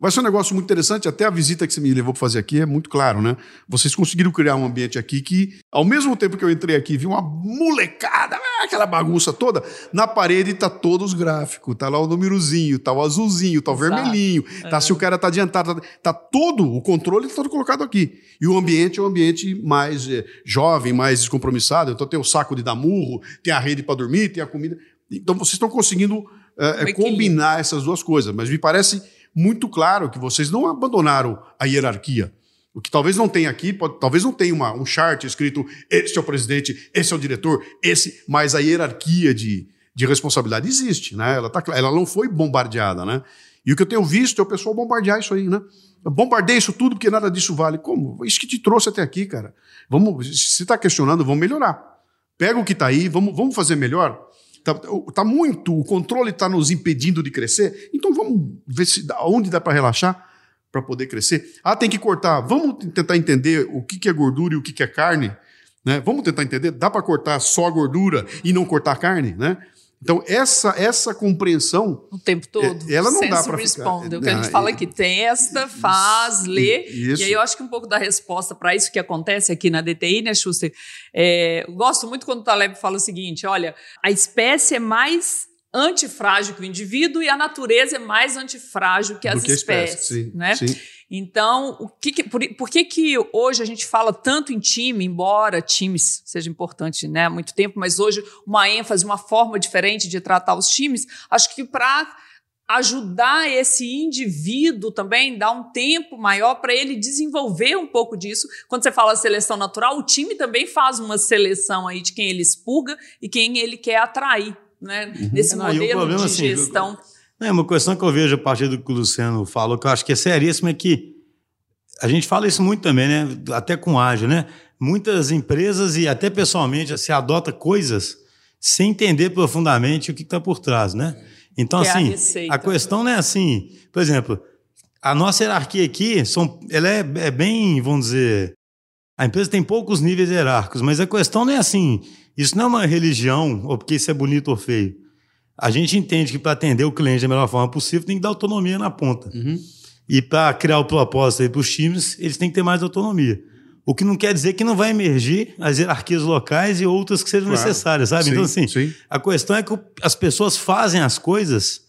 Vai ser um negócio muito interessante, até a visita que você me levou para fazer aqui é muito claro, né? Vocês conseguiram criar um ambiente aqui que, ao mesmo tempo que eu entrei aqui, vi uma molecada, ah, aquela bagunça toda, na parede tá todos os gráficos, tá lá o númerozinho, tá o azulzinho, tá o vermelhinho, tá é. se o cara tá adiantado, tá, tá, todo, o controle tá todo colocado aqui. E o ambiente é um ambiente mais é, jovem, mais descompromissado, então tem o saco de dar murro, tem a rede para dormir, tem a comida. Então vocês estão conseguindo é, combinar essas duas coisas, mas me parece muito claro que vocês não abandonaram a hierarquia. O que talvez não tenha aqui, pode, talvez não tenha uma, um chart escrito esse é o presidente, esse é o diretor, esse, mas a hierarquia de, de responsabilidade existe, né? Ela, tá, ela não foi bombardeada, né? E o que eu tenho visto é o pessoal bombardear isso aí, né? Eu bombardei isso tudo porque nada disso vale. Como? Isso que te trouxe até aqui, cara. Vamos, se está questionando, vamos melhorar. Pega o que está aí, vamos, vamos fazer melhor. Tá, tá muito, o controle está nos impedindo de crescer. Então vamos ver se onde dá para relaxar para poder crescer. Ah, tem que cortar. Vamos tentar entender o que, que é gordura e o que, que é carne. Né? Vamos tentar entender. Dá para cortar só a gordura e não cortar a carne, né? Então, essa, essa compreensão. O tempo todo. É, ela não dá para ficar. É o que a gente fala aqui: testa, faz, lê. Isso. E aí eu acho que um pouco da resposta para isso que acontece aqui na DTI, né, Schuster? É, eu gosto muito quando o Taleb fala o seguinte: olha, a espécie é mais antifrágil que o indivíduo e a natureza é mais antifrágil que as espécies. Espécie, sim, né? Sim. Então, o que, que por, por, que, que hoje a gente fala tanto em time, embora times seja importante né, há muito tempo, mas hoje uma ênfase, uma forma diferente de tratar os times, acho que para ajudar esse indivíduo também, dar um tempo maior para ele desenvolver um pouco disso. Quando você fala seleção natural, o time também faz uma seleção aí de quem ele expurga e quem ele quer atrair, né? Uhum. Nesse Não, modelo de assim, gestão. Eu é uma questão que eu vejo a partir do que o Luciano falou, que eu acho que é seríssima, é que a gente fala isso muito também, né? Até com ágil, né? Muitas empresas e até pessoalmente se adota coisas sem entender profundamente o que está por trás, né? Então, que assim, é a, a, questão não é assim, por exemplo, a nossa hierarquia aqui, são, ela é, é bem, vamos dizer, a empresa tem poucos níveis hierárquicos, mas a questão não é assim, isso não é uma religião, ou porque isso é bonito ou feio. A gente entende que para atender o cliente da melhor forma possível tem que dar autonomia na ponta. Uhum. E para criar o propósito para os times, eles têm que ter mais autonomia. O que não quer dizer que não vai emergir as hierarquias locais e outras que sejam claro. necessárias, sabe? Sim, então, assim, sim. a questão é que as pessoas fazem as coisas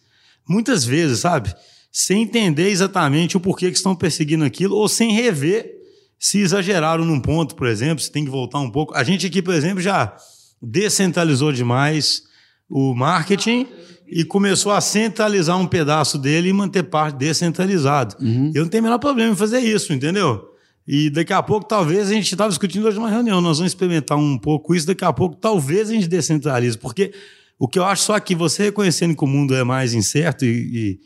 muitas vezes, sabe? Sem entender exatamente o porquê que estão perseguindo aquilo ou sem rever se exageraram num ponto, por exemplo, se tem que voltar um pouco. A gente aqui, por exemplo, já descentralizou demais o marketing e começou a centralizar um pedaço dele e manter parte descentralizado. Uhum. Eu não tenho o menor problema em fazer isso, entendeu? E daqui a pouco, talvez, a gente estava discutindo hoje numa reunião, nós vamos experimentar um pouco isso, daqui a pouco, talvez a gente descentralize, porque o que eu acho só que você reconhecendo que o mundo é mais incerto e,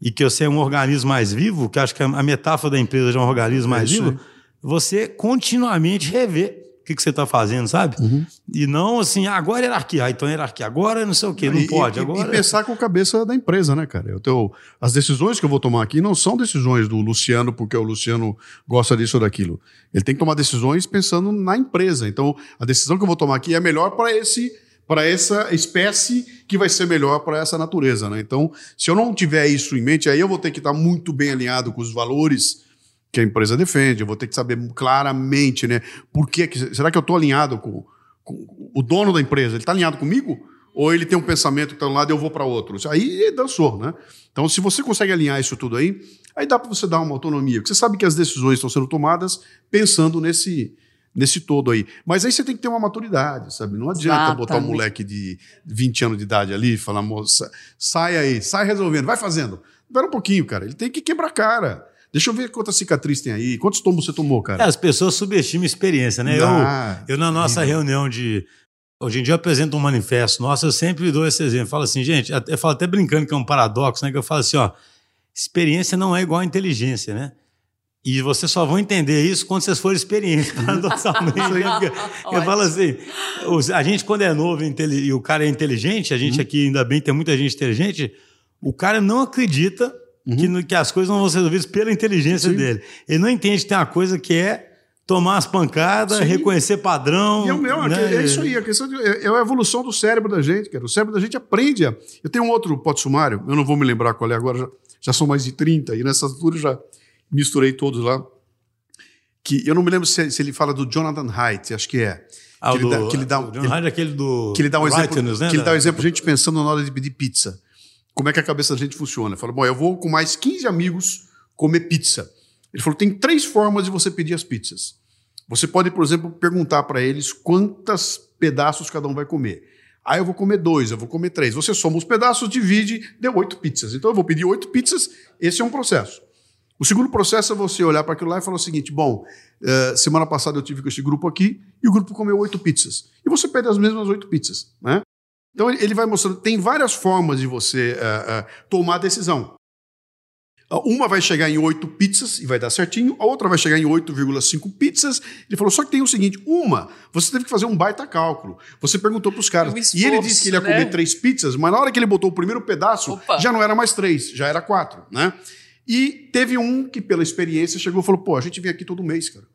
e, e que você é um organismo mais vivo, que acho que a metáfora da empresa é um organismo mais é vivo, você continuamente rever que, que você está fazendo, sabe? Uhum. E não assim, ah, agora é hierarquia, ah, então é hierarquia, agora não sei o quê, não e, pode. Agora... E pensar com a cabeça da empresa, né, cara? Eu tenho, as decisões que eu vou tomar aqui não são decisões do Luciano, porque o Luciano gosta disso ou daquilo. Ele tem que tomar decisões pensando na empresa. Então, a decisão que eu vou tomar aqui é melhor para esse para essa espécie que vai ser melhor para essa natureza, né? Então, se eu não tiver isso em mente, aí eu vou ter que estar muito bem alinhado com os valores que a empresa defende, eu vou ter que saber claramente, né? Por que, será que eu estou alinhado com, com, o dono da empresa? Ele está alinhado comigo? Ou ele tem um pensamento que está de um lado e eu vou para outro? Aí dançou, né? Então, se você consegue alinhar isso tudo aí, aí dá para você dar uma autonomia. Porque você sabe que as decisões estão sendo tomadas pensando nesse, nesse todo aí. Mas aí você tem que ter uma maturidade, sabe? Não adianta Exatamente. botar um moleque de 20 anos de idade ali e falar, moça, sai aí, sai resolvendo, vai fazendo. Espera um pouquinho, cara. Ele tem que quebrar a cara. Deixa eu ver quantas cicatrizes tem aí. Quantos tombos você tomou, cara? É, as pessoas subestimam a experiência, né? Ah, eu, eu, na nossa reunião de. Hoje em dia eu apresento um manifesto. Nossa, eu sempre dou esse exemplo. Falo assim, gente, eu falo até brincando que é um paradoxo, né? Que eu falo assim, ó, experiência não é igual a inteligência, né? E vocês só vão entender isso quando vocês forem experientes, paradoxalmente. eu falo assim: a gente, quando é novo e o cara é inteligente, a gente uhum. aqui ainda bem tem muita gente inteligente, o cara não acredita uhum. que, que, as coisas não vão ser resolvidas pela inteligência Sim. dele. Ele não entende que tem uma coisa que é tomar as pancadas, Sim. reconhecer padrão. É meu, né? é isso aí, a questão de, é, é, a evolução do cérebro da gente, cara. O cérebro da gente aprende. A... Eu tenho um outro pote sumário, eu não vou me lembrar qual é agora, já, já são mais de 30, e nessa altura já misturei todos lá. Que eu não me lembro se, se ele fala do Jonathan Haidt, acho que é. Ah, que, ele dá, que ele dá, John Haidt é aquele do que ele dá um exemplo, né, que ele dá um exemplo a gente pensando na hora de pedir pizza. Como é que a cabeça da gente funciona? Fala, bom, eu vou com mais 15 amigos comer pizza. Ele falou, tem três formas de você pedir as pizzas. Você pode, por exemplo, perguntar para eles quantos pedaços cada um vai comer. Aí eu vou comer dois, eu vou comer três. Você soma os pedaços, divide, deu oito pizzas. Então eu vou pedir oito pizzas, esse é um processo. O segundo processo é você olhar para aquilo lá e falar o seguinte: bom, uh, semana passada eu tive com esse grupo aqui e o grupo comeu oito pizzas. E você pede as mesmas oito pizzas. Né? Então ele vai mostrando, tem várias formas de você uh, uh, tomar decisão. Uma vai chegar em oito pizzas e vai dar certinho, a outra vai chegar em 8,5 pizzas. Ele falou: só que tem o seguinte: uma, você teve que fazer um baita cálculo. Você perguntou para os caras. É um esforço, e ele disse que ele ia comer né? três pizzas, mas na hora que ele botou o primeiro pedaço, Opa. já não era mais três, já era quatro. Né? E teve um que, pela experiência, chegou e falou: pô, a gente vem aqui todo mês, cara,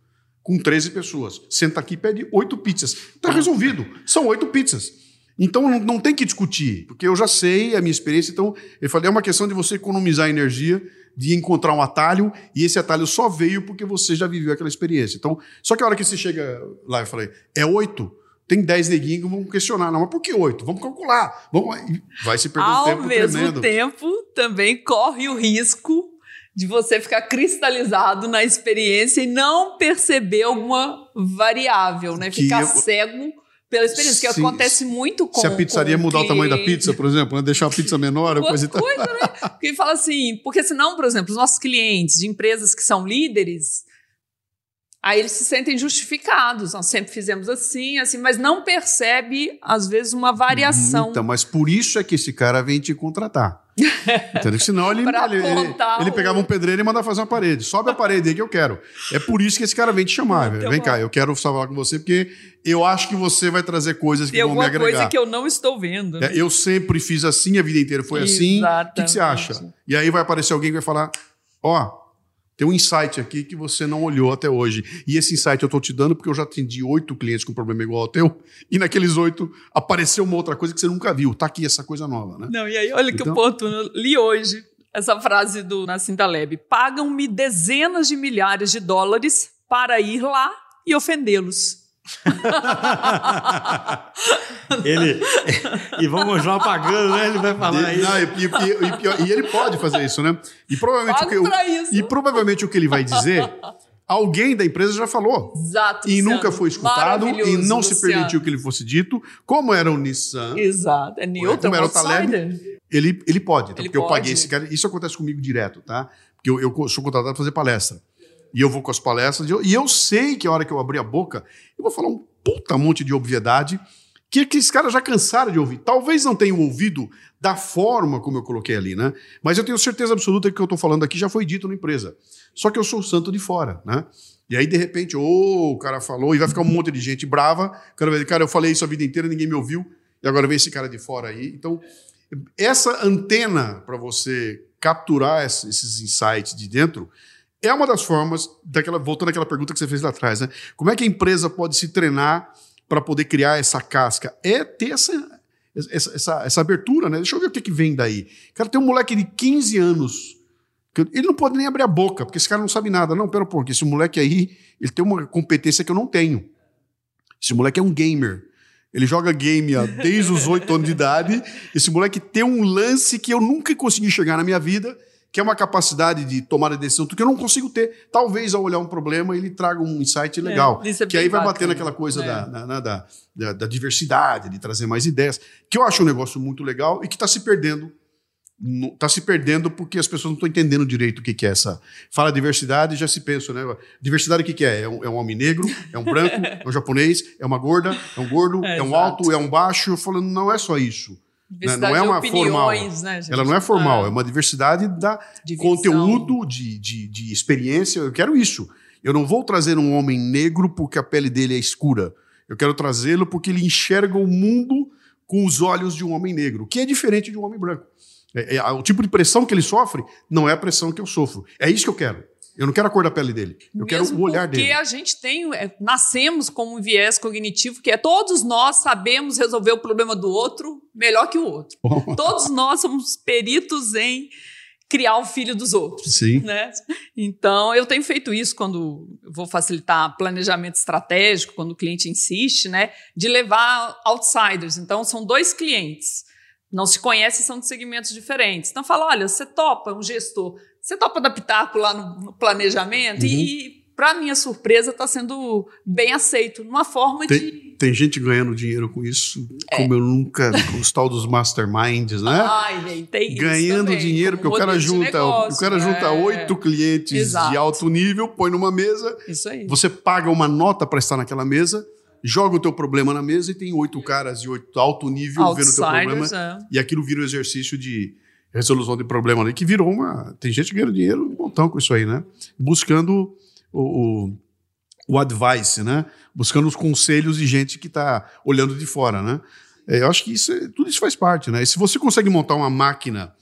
com 13 pessoas. Senta aqui e pede oito pizzas. Está resolvido. São oito pizzas. Então não, não, tem que discutir, porque eu já sei a minha experiência. Então, eu falei: é uma questão de você economizar energia, de encontrar um atalho, e esse atalho só veio porque você já viveu aquela experiência. Então, só que a hora que você chega lá, eu falei: é oito? tem 10 neguinhos que vão questionar. Não, mas por que 8? Vamos calcular. Vamos... Vai se perder um tempo Ao mesmo tremendo. tempo, também corre o risco de você ficar cristalizado na experiência e não perceber alguma variável, né? Que ficar eu... cego pela experiência, que acontece muito com Se a pizzaria mudar o tamanho da pizza, por exemplo, né? deixar a pizza menor, ou coisa e tal. Coisa, né? Porque fala assim, porque senão, por exemplo, os nossos clientes de empresas que são líderes, Aí eles se sentem justificados. Nós sempre fizemos assim, assim, mas não percebe, às vezes, uma variação. Então, mas por isso é que esse cara vem te contratar. Entendeu? Senão ele, ele, ele, ele, pegava um pedreiro e mandava fazer uma parede. Sobe a parede aí que eu quero. É por isso que esse cara vem te chamar. Então, vem cá, eu quero falar com você porque eu acho que você vai trazer coisas que Tem vão me agregar. coisa que eu não estou vendo. Né? É, eu sempre fiz assim, a vida inteira foi Exatamente. assim. O que, que você acha? E aí vai aparecer alguém que vai falar: Ó, oh, tem um insight aqui que você não olhou até hoje. E esse insight eu estou te dando porque eu já atendi oito clientes com problema igual ao teu. E naqueles oito apareceu uma outra coisa que você nunca viu. Tá aqui essa coisa nova, né? Não, e aí olha então... que oportuno. Li hoje essa frase do Nassim Taleb. Pagam-me dezenas de milhares de dólares para ir lá e ofendê-los. ele e vão continuar pagando, né? Ele vai falar isso. Não, e, e, e, e, ele pode fazer isso, né? E provavelmente, o que, e provavelmente o que ele vai dizer, alguém da empresa já falou. Exato. E Luciano. nunca foi escutado e não Luciano. se permitiu que ele fosse dito, como era o Nissan. Exato. É Newton, como era o Taleb. Ele, ele pode, tá? ele porque pode. eu paguei esse cara. Isso acontece comigo direto, tá? Porque eu, eu sou contratado para fazer palestra. E eu vou com as palestras, e eu, e eu sei que a hora que eu abrir a boca, eu vou falar um puta monte de obviedade que, que esses caras já cansaram de ouvir. Talvez não tenham ouvido da forma como eu coloquei ali, né? Mas eu tenho certeza absoluta que o que eu estou falando aqui já foi dito na empresa. Só que eu sou o santo de fora, né? E aí, de repente, oh, o cara falou, e vai ficar um monte de gente brava. Cara, cara, eu falei isso a vida inteira, ninguém me ouviu, e agora vem esse cara de fora aí. Então, essa antena para você capturar esses insights de dentro é uma das formas, daquela, voltando àquela pergunta que você fez lá atrás, né? Como é que a empresa pode se treinar para poder criar essa casca? É ter essa, essa, essa, essa, abertura, né? Deixa eu ver o que, que vem daí. Cara, tem um moleque de 15 anos. Ele não pode nem abrir a boca, porque esse cara não sabe nada. Não, pera, porque esse moleque aí, ele tem uma competência que eu não tenho. Esse moleque é um gamer. Ele joga game desde os 8 anos de idade. Esse moleque tem um lance que eu nunca consegui chegar na minha vida que é uma capacidade de tomar a decisão que eu não consigo ter. Talvez ao olhar um problema ele traga um insight é, legal, é, que aí vai bater naquela coisa é. da, na, da, da, da, diversidade, de trazer mais ideias, que eu acho um negócio muito legal e que está se perdendo. Está se perdendo porque as pessoas não estão entendendo direito o que, que é essa. Fala diversidade já se pensa, né? Diversidade o que, que é? É um, é um, homem negro, é um branco, é um japonês, é uma gorda, é um gordo, é, é um alto, é um baixo. Falando, não é só isso. Né? Não é uma formal. Né, Ela não é formal, ah. é uma diversidade da de conteúdo, de, de, de experiência. Eu quero isso. Eu não vou trazer um homem negro porque a pele dele é escura. Eu quero trazê-lo porque ele enxerga o mundo com os olhos de um homem negro, que é diferente de um homem branco. É, é, o tipo de pressão que ele sofre não é a pressão que eu sofro. É isso que eu quero. Eu não quero a cor da pele dele. Eu Mesmo quero o olhar dele. Porque a gente tem, é, nascemos com um viés cognitivo que é todos nós sabemos resolver o problema do outro melhor que o outro. todos nós somos peritos em criar o filho dos outros. Sim. Né? Então, eu tenho feito isso quando vou facilitar planejamento estratégico, quando o cliente insiste, né, de levar outsiders. Então, são dois clientes, não se conhecem, são de segmentos diferentes. Então, fala, olha, você topa um gestor, você topa dar pitaco lá no, no planejamento uhum. e para minha surpresa, está sendo bem aceito, numa forma tem, de. Tem gente ganhando dinheiro com isso, é. como eu nunca. com os tal dos masterminds, né? Ai, gente, tem Ganhando também, dinheiro, porque o cara junta, negócio, o cara é. junta oito clientes Exato. de alto nível, põe numa mesa. Isso aí. Você paga uma nota para estar naquela mesa joga o teu problema na mesa e tem oito caras de oito alto nível Outsiders, vendo o teu problema. É. E aquilo vira um exercício de resolução de problema ali, que virou uma. Tem gente ganhando dinheiro um montão com isso aí, né? Buscando o, o, o advice, né? Buscando os conselhos de gente que está olhando de fora, né? É, eu acho que isso, tudo isso faz parte, né? E se você consegue montar uma máquina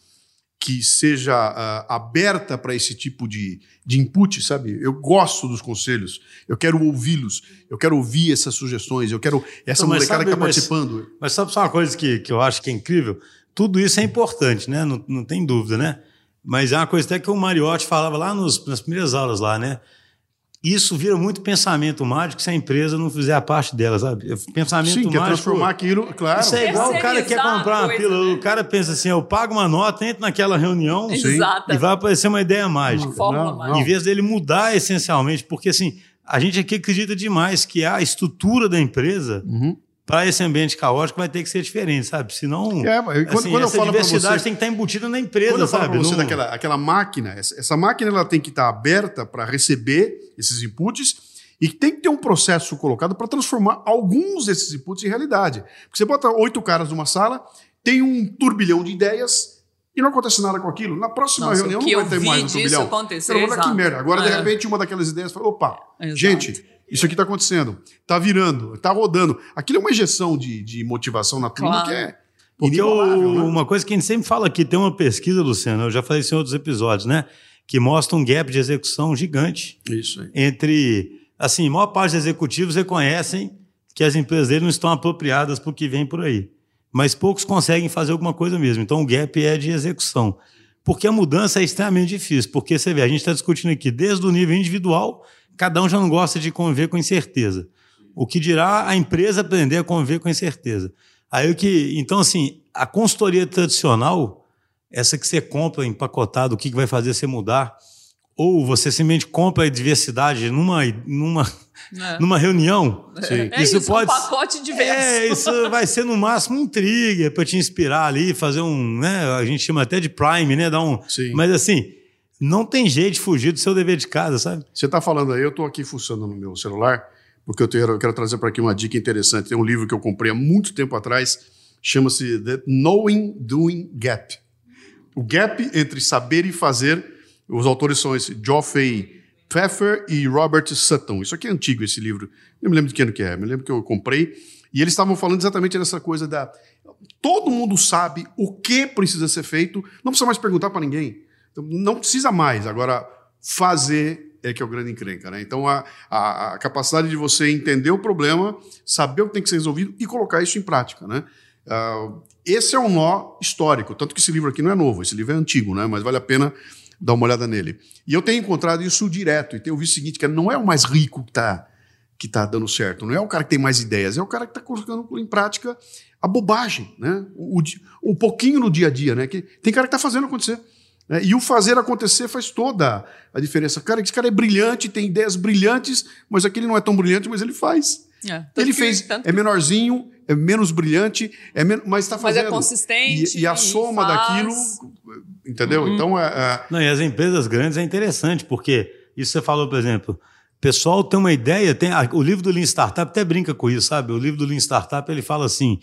que seja uh, aberta para esse tipo de, de input, sabe? Eu gosto dos conselhos, eu quero ouvi-los, eu quero ouvir essas sugestões, eu quero essa então, molecada sabe, que está participando. Mas sabe só uma coisa que, que eu acho que é incrível? Tudo isso é importante, né? Não, não tem dúvida, né? Mas é uma coisa até que o Mariotti falava lá nos, nas primeiras aulas lá, né? isso vira muito pensamento mágico se a empresa não fizer a parte dela, sabe? Pensamento Sim, mágico. quer transformar aquilo, claro. Isso é igual o cara que quer comprar uma pílula. Né? O cara pensa assim: eu pago uma nota, entra naquela reunião Exato. e vai aparecer uma ideia mágica. Uma não, mágica. Em vez dele mudar essencialmente, porque assim, a gente aqui acredita demais que a estrutura da empresa uhum para esse ambiente caótico vai ter que ser diferente, sabe? Senão, é, quando, assim, quando essa diversidade você, tem que estar embutida na empresa, quando eu falo sabe? Você Não... daquela, aquela máquina, essa, essa, máquina ela tem que estar aberta para receber esses inputs e tem que ter um processo colocado para transformar alguns desses inputs em realidade. Porque você bota oito caras numa sala, tem um turbilhão de ideias e não acontece nada com aquilo. Na próxima Nossa, reunião não vai ter mais um turbilhão. Acontecer, Olha que merda. Agora, é. de repente, uma daquelas ideias fala, opa, exato. gente isso aqui está acontecendo, está virando, está rodando. Aquilo é uma injeção de, de motivação na turma claro. que é. Porque o, né? uma coisa que a gente sempre fala aqui, tem uma pesquisa, Luciano, eu já falei isso em outros episódios, né? Que mostra um gap de execução gigante. Isso aí. Entre. Assim, a maior parte dos executivos reconhecem que as empresas deles não estão apropriadas para o que vem por aí. Mas poucos conseguem fazer alguma coisa mesmo. Então o gap é de execução. Porque a mudança é extremamente difícil. Porque você vê, a gente está discutindo aqui desde o nível individual cada um já não gosta de conviver com incerteza. O que dirá a empresa aprender a conviver com incerteza. Aí o que, então assim, a consultoria tradicional, essa que você compra empacotado, o que vai fazer você mudar, ou você simplesmente compra a diversidade numa, numa, é. numa reunião. Sim. É isso, isso pode, um pacote diverso. É, isso vai ser no máximo um trigger para te inspirar ali, fazer um, né, a gente chama até de prime, né, dar um, Sim. mas assim, não tem jeito de fugir do seu dever de casa, sabe? Você está falando aí, eu estou aqui fuçando no meu celular, porque eu, tenho, eu quero trazer para aqui uma dica interessante. Tem um livro que eu comprei há muito tempo atrás, chama-se The Knowing Doing Gap. O gap entre saber e fazer. Os autores são esse Geoffrey Pfeffer e Robert Sutton. Isso aqui é antigo, esse livro. Eu me lembro de que ano que é, me lembro que eu comprei. E eles estavam falando exatamente dessa coisa da. Todo mundo sabe o que precisa ser feito, não precisa mais perguntar para ninguém. Então, não precisa mais. Agora, fazer é que é o grande encrenca. Né? Então, a, a, a, capacidade de você entender o problema, saber o que tem que ser resolvido e colocar isso em prática. Né? Uh, esse é um nó histórico. Tanto que esse livro aqui não é novo, esse livro é antigo, né? mas vale a pena dar uma olhada nele. E eu tenho encontrado isso direto e tenho visto o seguinte, que não é o mais rico que está que tá dando certo, não é o cara que tem mais ideias, é o cara que está colocando em prática a bobagem, né? o, o, o pouquinho no dia a dia. Né? Que tem cara que está fazendo acontecer. Né? E o fazer acontecer faz toda a diferença. Cara, esse cara é brilhante, tem ideias brilhantes, mas aquele não é tão brilhante, mas ele faz. É, ele que, fez, é menorzinho, é menos brilhante, é men mas está fazendo. Mas é consistente. E, e a soma faz. daquilo, entendeu? Uhum. Então, é, é... Não, e as empresas grandes é interessante, porque isso você falou, por exemplo, o pessoal tem uma ideia, tem o livro do Lean Startup até brinca com isso, sabe? O livro do Lean Startup, ele fala assim,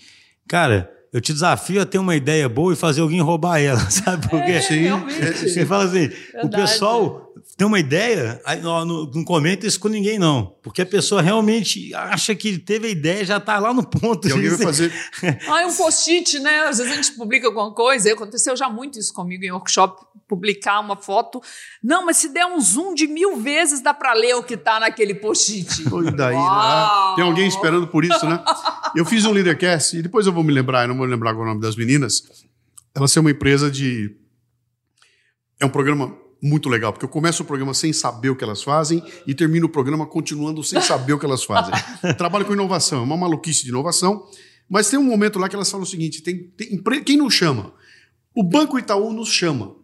cara, eu te desafio a ter uma ideia boa e fazer alguém roubar ela, sabe? Porque é, realmente. você fala assim, Verdade. o pessoal tem uma ideia, não, não, comenta isso com ninguém, não. Porque a pessoa realmente acha que teve a ideia já está lá no ponto. E alguém vai fazer. ah, é um post-it, né? Às vezes a gente publica alguma coisa, aconteceu já muito isso comigo em workshop, publicar uma foto. Não, mas se der um zoom de mil vezes, dá para ler o que está naquele post-it. Daí, né? Tem alguém esperando por isso, né? Eu fiz um Leadercast, e depois eu vou me lembrar, eu não vou lembrar o nome das meninas. Ela é uma empresa de. É um programa muito legal, porque eu começo o programa sem saber o que elas fazem e termino o programa continuando sem saber o que elas fazem. Trabalho com inovação, é uma maluquice de inovação, mas tem um momento lá que elas falam o seguinte: tem, tem, quem nos chama? O Banco Itaú nos chama.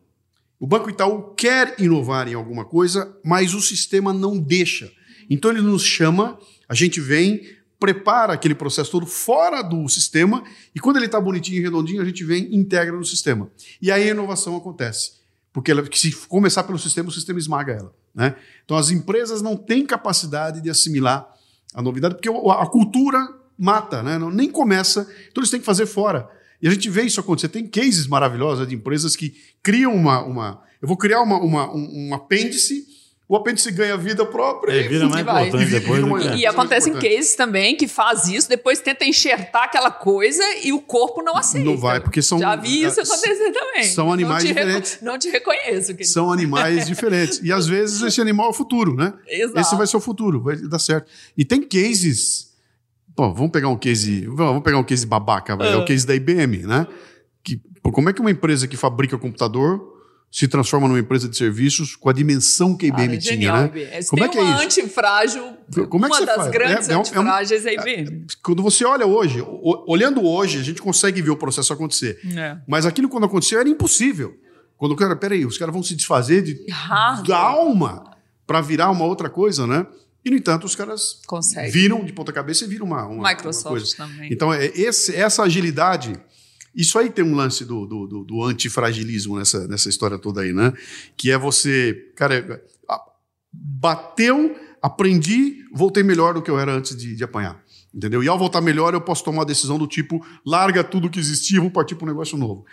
O Banco Itaú quer inovar em alguma coisa, mas o sistema não deixa. Então ele nos chama, a gente vem, prepara aquele processo todo fora do sistema, e quando ele está bonitinho e redondinho, a gente vem integra no sistema. E aí a inovação acontece. Porque ela, se começar pelo sistema, o sistema esmaga ela. Né? Então as empresas não têm capacidade de assimilar a novidade, porque a cultura mata, né? nem começa, então eles têm que fazer fora. E a gente vê isso acontecer. Tem cases maravilhosos de empresas que criam uma. uma eu vou criar uma, uma um, um apêndice o apêndice ganha vida própria. É, vira mais vai. importante depois. Uma, e, e acontecem cases também que faz isso, depois tenta enxertar aquela coisa e o corpo não aceita. Não vai, porque são... Já vi isso acontecer também. São animais não diferentes. Não te reconheço. Querido. São animais diferentes. E às vezes esse animal é o futuro, né? Exato. Esse vai ser o futuro, vai dar certo. E tem cases... Bom, vamos pegar um case... Vamos pegar um case babaca, vai. é o ah. case da IBM, né? Que, como é que uma empresa que fabrica computador se transforma numa empresa de serviços com a dimensão que a IBM tinha, genial, né? IBM. Como é que é isso? antifrágil, Como é que uma das faz? grandes é, é, antifrágeis é, é, a IBM. Quando você olha hoje, olhando hoje, a gente consegue ver o processo acontecer. É. Mas aquilo quando aconteceu era impossível. Quando o cara, peraí, os caras vão se desfazer de, da alma para virar uma outra coisa, né? E, no entanto, os caras Consegue. viram de ponta cabeça e viram uma, uma, Microsoft uma coisa. também. Então, é, esse, essa agilidade isso aí tem um lance do, do, do, do antifragilismo nessa, nessa história toda aí, né? Que é você, cara, bateu, aprendi, voltei melhor do que eu era antes de, de apanhar. Entendeu? E ao voltar melhor, eu posso tomar uma decisão do tipo: larga tudo que existia, vamos partir para um negócio novo.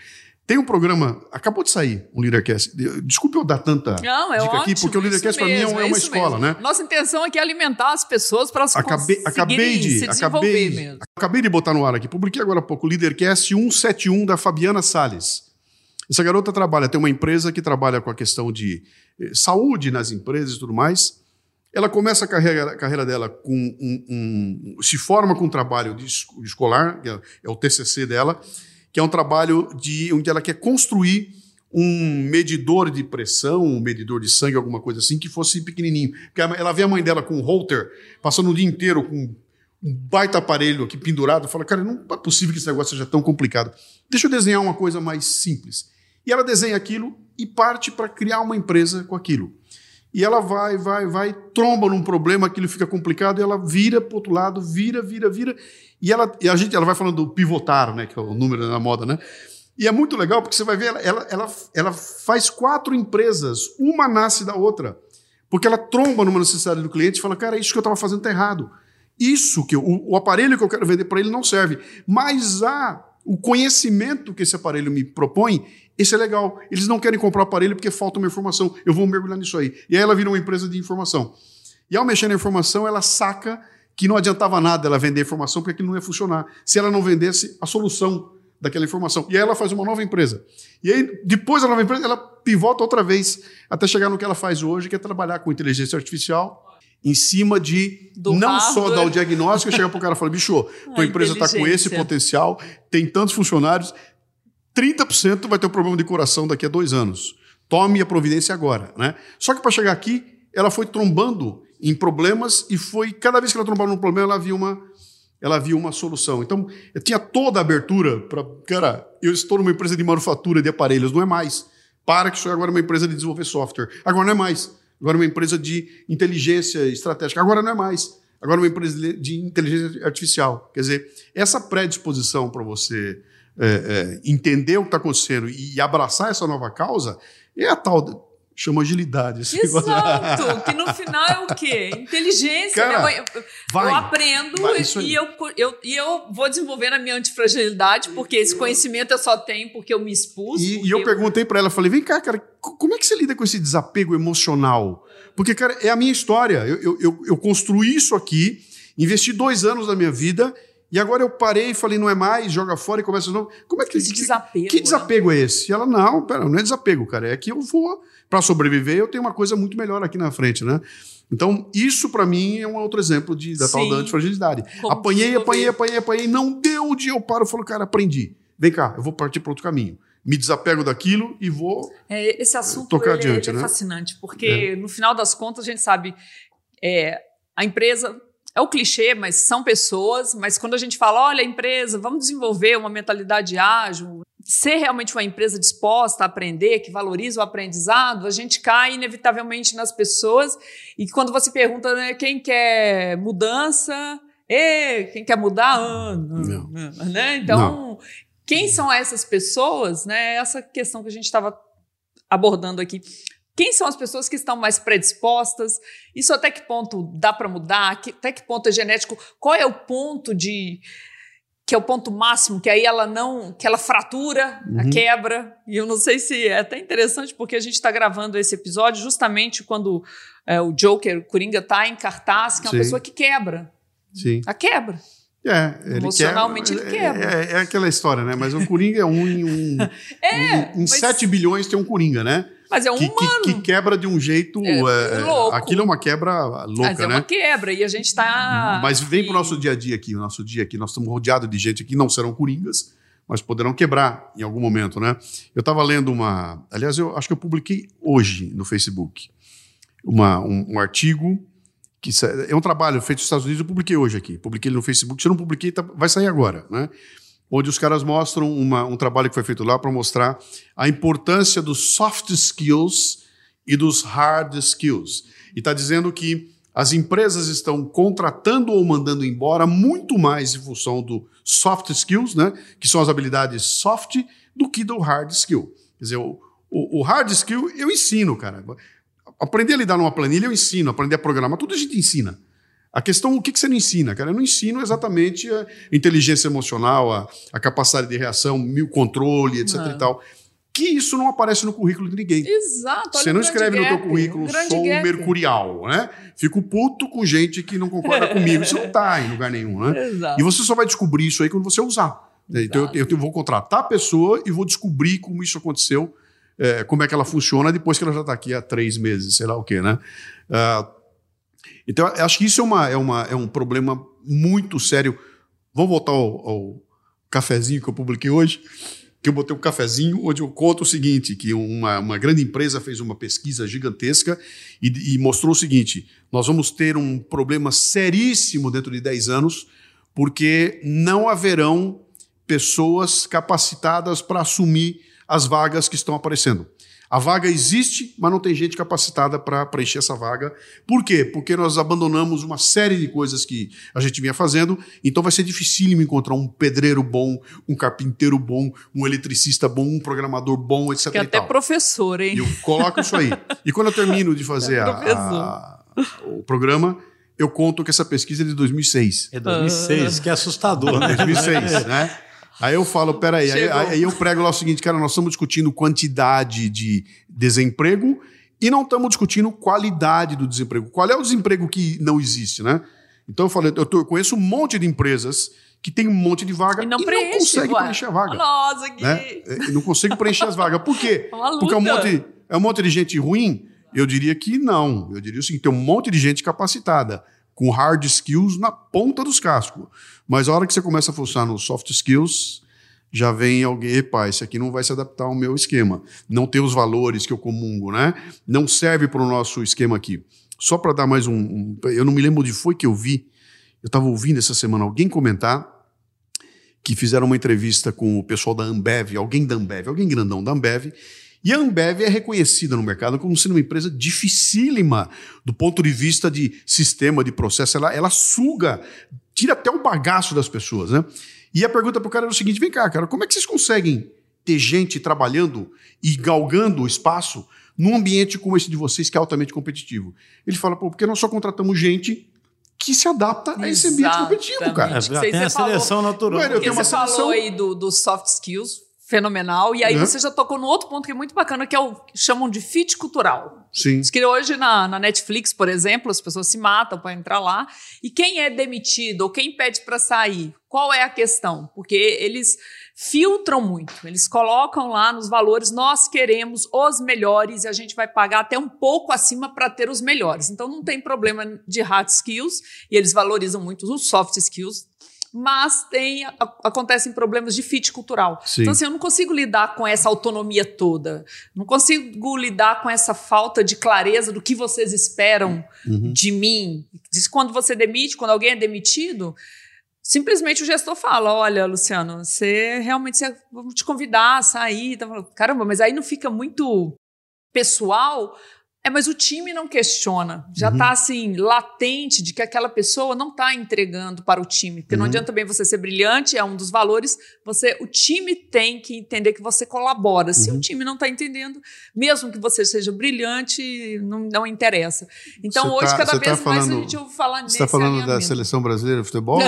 Tem um programa, acabou de sair um Leadercast. Desculpe eu dar tanta Não, é dica ótimo, aqui, porque o Leadercast para mim é uma, é uma escola, mesmo. né? Nossa intenção aqui é alimentar as pessoas para elas acabei, acabei de, se acabei, mesmo. Acabei de botar no ar aqui, publiquei agora há pouco o Leadercast 171 da Fabiana Sales. Essa garota trabalha, tem uma empresa que trabalha com a questão de eh, saúde nas empresas e tudo mais. Ela começa a carreira, a carreira dela com um, um, se forma com um trabalho de, de escolar, que é, é o TCC dela, que é um trabalho de onde ela quer construir um medidor de pressão, um medidor de sangue, alguma coisa assim, que fosse pequenininho. Porque ela vê a mãe dela com um holter, passando o dia inteiro com um baita aparelho aqui pendurado, fala, cara, não é possível que esse negócio seja tão complicado. Deixa eu desenhar uma coisa mais simples. E ela desenha aquilo e parte para criar uma empresa com aquilo. E ela vai, vai, vai, tromba num problema, aquilo fica complicado, e ela vira para outro lado, vira, vira, vira, e, ela, e a gente ela vai falando do pivotar, né, que é o número da moda, né? E é muito legal porque você vai ver, ela, ela, ela faz quatro empresas, uma nasce da outra. Porque ela tromba numa necessidade do cliente e fala, cara, isso que eu estava fazendo está errado. Isso que eu, o, o aparelho que eu quero vender para ele não serve. Mas há o conhecimento que esse aparelho me propõe, esse é legal. Eles não querem comprar o aparelho porque falta uma informação. Eu vou mergulhar nisso aí. E aí ela vira uma empresa de informação. E ao mexer na informação, ela saca que não adiantava nada ela vender informação porque aquilo não ia funcionar. Se ela não vendesse a solução daquela informação. E aí ela faz uma nova empresa. E aí, depois da nova empresa, ela pivota outra vez até chegar no que ela faz hoje, que é trabalhar com inteligência artificial em cima de Do não hardware. só dar o diagnóstico, chegar para o cara e falar, bicho, tua empresa está com esse potencial, tem tantos funcionários, 30% vai ter um problema de coração daqui a dois anos. Tome a providência agora. Né? Só que para chegar aqui, ela foi trombando em problemas e foi cada vez que ela trombava num problema ela via uma ela via uma solução. Então, eu tinha toda a abertura para, cara, eu estou numa empresa de manufatura de aparelhos, não é mais. Para que isso agora é uma empresa de desenvolver software. Agora não é mais. Agora é uma empresa de inteligência estratégica. Agora não é mais. Agora é uma empresa de inteligência artificial. Quer dizer, essa predisposição para você é, é, entender o que está acontecendo e abraçar essa nova causa é a tal chama agilidade. Exato, que no final é o quê? Inteligência. Cara, né? eu, vai, eu, aprendo vai, e, eu, eu, e eu vou desenvolvendo a minha antifragilidade, porque esse conhecimento eu só tenho porque eu me expus. E, e eu, eu perguntei para ela, falei, vem cá, cara, como é que você lida com esse desapego emocional? Porque, cara, é a minha história. Eu, eu, eu construí isso aqui, investi dois anos da minha vida e agora eu parei e falei, não é mais, joga fora e começa de novo. Como é que esse desapego? Que, que desapego né? é esse? E ela, não, pera, não é desapego, cara. É que eu vou, para sobreviver, eu tenho uma coisa muito melhor aqui na frente, né? Então, isso para mim é um outro exemplo de, da Sim. tal da antifragilidade. Como apanhei, apanhei, apanhei, apanhei, não deu o dia, eu paro e falo, cara, aprendi. Vem cá, eu vou partir para outro caminho. Me desapego daquilo e vou é, Esse assunto tocar ele, adiante, ele é né? fascinante, porque é. no final das contas a gente sabe é, a empresa é o clichê, mas são pessoas. Mas quando a gente fala, olha, empresa, vamos desenvolver uma mentalidade ágil, ser realmente uma empresa disposta a aprender, que valoriza o aprendizado, a gente cai inevitavelmente nas pessoas. E quando você pergunta né, quem quer mudança, e quem quer mudar, ah, não, não, né? Então, não. quem são essas pessoas? Né? Essa questão que a gente estava abordando aqui. Quem são as pessoas que estão mais predispostas? Isso até que ponto dá para mudar? Até que ponto é genético? Qual é o ponto de que é o ponto máximo, que aí ela não, que ela fratura, uhum. quebra. E eu não sei se é até interessante, porque a gente está gravando esse episódio justamente quando é, o Joker, o Coringa, está em cartaz, que é uma Sim. pessoa que quebra. Sim. A quebra. É, ele Emocionalmente quebra, ele quebra. É, é, é, aquela história, né? Mas o Coringa é um em um. é, um, em mas... 7 bilhões tem um Coringa, né? Mas é um que, humano. Que, que, quebra de um jeito. É, é, louco. Aquilo é uma quebra louca, Mas é né? uma quebra e a gente está. Mas vem para o nosso dia a dia aqui, o nosso dia aqui. Nós estamos rodeados de gente que não serão coringas, mas poderão quebrar em algum momento, né? Eu estava lendo uma. Aliás, eu acho que eu publiquei hoje no Facebook uma, um, um artigo que é um trabalho feito nos Estados Unidos, eu publiquei hoje aqui. Publiquei ele no Facebook. Se eu não publiquei, tá, vai sair agora, né? Onde os caras mostram uma, um trabalho que foi feito lá para mostrar a importância dos soft skills e dos hard skills. E está dizendo que as empresas estão contratando ou mandando embora muito mais em função do soft skills, né, que são as habilidades soft, do que do hard skill. Quer dizer, o, o, o hard skill eu ensino, cara. Aprender a lidar numa planilha eu ensino, aprender a programar, tudo a gente ensina. A questão, o que, que você não ensina, cara? Eu não ensino exatamente a inteligência emocional, a, a capacidade de reação, mil controle, etc e tal. Que isso não aparece no currículo de ninguém. Exato. Você não escreve gap, no teu currículo, sou gap. mercurial, né? Fico puto com gente que não concorda comigo. Isso não está em lugar nenhum, né? Exato. E você só vai descobrir isso aí quando você usar. Exato. Então eu, eu, vou contratar a pessoa e vou descobrir como isso aconteceu, é, como é que ela funciona depois que ela já está aqui há três meses, sei lá o quê, né? Uh, então, acho que isso é, uma, é, uma, é um problema muito sério. Vamos voltar ao, ao cafezinho que eu publiquei hoje, que eu botei um cafezinho onde eu conto o seguinte, que uma, uma grande empresa fez uma pesquisa gigantesca e, e mostrou o seguinte, nós vamos ter um problema seríssimo dentro de 10 anos, porque não haverão pessoas capacitadas para assumir as vagas que estão aparecendo. A vaga existe, mas não tem gente capacitada para preencher essa vaga. Por quê? Porque nós abandonamos uma série de coisas que a gente vinha fazendo, então vai ser dificílimo encontrar um pedreiro bom, um carpinteiro bom, um eletricista bom, um programador bom, etc. Que até professor, hein? Eu coloco isso aí. E quando eu termino de fazer a, a, o programa, eu conto que essa pesquisa é de 2006. É 2006, ah. que é assustador, né? 2006, né? Aí eu falo, peraí, aí, aí eu prego lá o seguinte, cara, nós estamos discutindo quantidade de desemprego e não estamos discutindo qualidade do desemprego. Qual é o desemprego que não existe, né? Então eu falei, eu, tô, eu conheço um monte de empresas que tem um monte de vaga e não, e preenche, não consegue ué. preencher a vaga. Nossa, que... Né? É, não consegue preencher as vagas. Por quê? É Porque é um, monte, é um monte de gente ruim? Eu diria que não. Eu diria o seguinte, tem um monte de gente capacitada com hard skills na ponta dos cascos. Mas a hora que você começa a funcionar nos soft skills, já vem alguém, epa, esse aqui não vai se adaptar ao meu esquema. Não tem os valores que eu comungo, né? Não serve para o nosso esquema aqui. Só para dar mais um, um, Eu não me lembro onde foi que eu vi. Eu estava ouvindo essa semana alguém comentar que fizeram uma entrevista com o pessoal da Ambev, alguém da Ambev, alguém grandão da Ambev, e a Ambev é reconhecida no mercado como sendo uma empresa dificílima do ponto de vista de sistema, de processo. Ela, ela suga, tira até o bagaço das pessoas. Né? E a pergunta para o cara era o seguinte: vem cá, cara, como é que vocês conseguem ter gente trabalhando e galgando o espaço num ambiente como esse de vocês, que é altamente competitivo? Ele fala, pô, porque nós só contratamos gente que se adapta a esse ambiente competitivo, cara. É, tem a seleção natural. eu tenho uma você seleção... falou aí do, do soft skills, fenomenal. E aí uhum. você já tocou no outro ponto que é muito bacana, que é o que chamam de fit cultural. Sim. Diz que hoje na, na Netflix, por exemplo, as pessoas se matam para entrar lá. E quem é demitido ou quem pede para sair? Qual é a questão? Porque eles filtram muito. Eles colocam lá nos valores, nós queremos os melhores e a gente vai pagar até um pouco acima para ter os melhores. Então não tem problema de hard skills e eles valorizam muito os soft skills mas tem acontecem problemas de fit cultural. Sim. Então assim, eu não consigo lidar com essa autonomia toda. Não consigo lidar com essa falta de clareza do que vocês esperam uhum. de mim. Diz quando você demite, quando alguém é demitido, simplesmente o gestor fala: Olha, Luciano, você realmente você, vamos te convidar a sair. Tá Caramba, mas aí não fica muito pessoal. É, mas o time não questiona. Já está uhum. assim, latente de que aquela pessoa não está entregando para o time. Porque uhum. não adianta também você ser brilhante, é um dos valores. Você, o time tem que entender que você colabora. Se uhum. o time não está entendendo, mesmo que você seja brilhante, não, não interessa. Então, você hoje, tá, cada vez tá falando, mais a gente ouve falar nisso. Você está falando da seleção brasileira de futebol,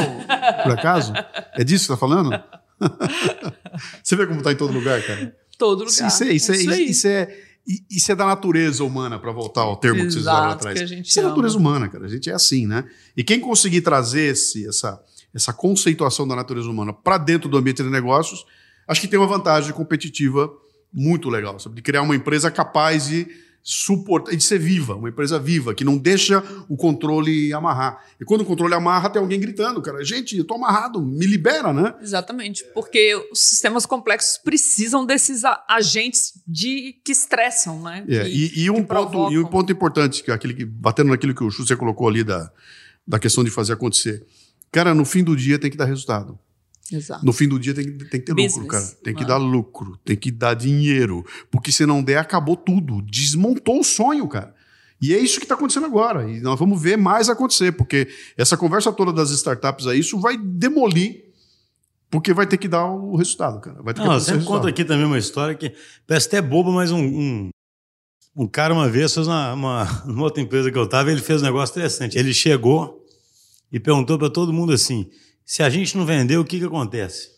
por acaso? É disso que você está falando? você vê como está em todo lugar, cara? Todo lugar. Isso é, isso é, isso é, isso é isso é da natureza humana, para voltar ao termo Exato, que vocês usaram atrás. Isso é da natureza humana, cara. A gente é assim, né? E quem conseguir trazer esse, essa, essa conceituação da natureza humana para dentro do ambiente de negócios, acho que tem uma vantagem competitiva muito legal, sabe? De criar uma empresa capaz de suportar, de ser viva, uma empresa viva, que não deixa o controle amarrar. E quando o controle amarra, tem alguém gritando, cara, gente, eu tô amarrado, me libera, né? Exatamente, porque os sistemas complexos precisam desses agentes de que estressam, né? É, que, e, e, um ponto, e um ponto importante, que é aquele que, batendo naquilo que o Chu colocou ali da, da questão de fazer acontecer. Cara, no fim do dia tem que dar resultado. Exato. No fim do dia tem, tem que ter Business, lucro, cara. Tem que dar lucro, tem que dar dinheiro. Porque se não der, acabou tudo. Desmontou o sonho, cara. E é isso que está acontecendo agora. E nós vamos ver mais acontecer, porque essa conversa toda das startups aí, isso vai demolir, porque vai ter que dar o resultado, cara. Vai ter não, eu sempre conto aqui também uma história que parece até boba, mas um, um, um cara uma vez fez uma, uma, uma outra empresa que eu estava, ele fez um negócio interessante. Ele chegou e perguntou para todo mundo assim: se a gente não vender, o que, que acontece?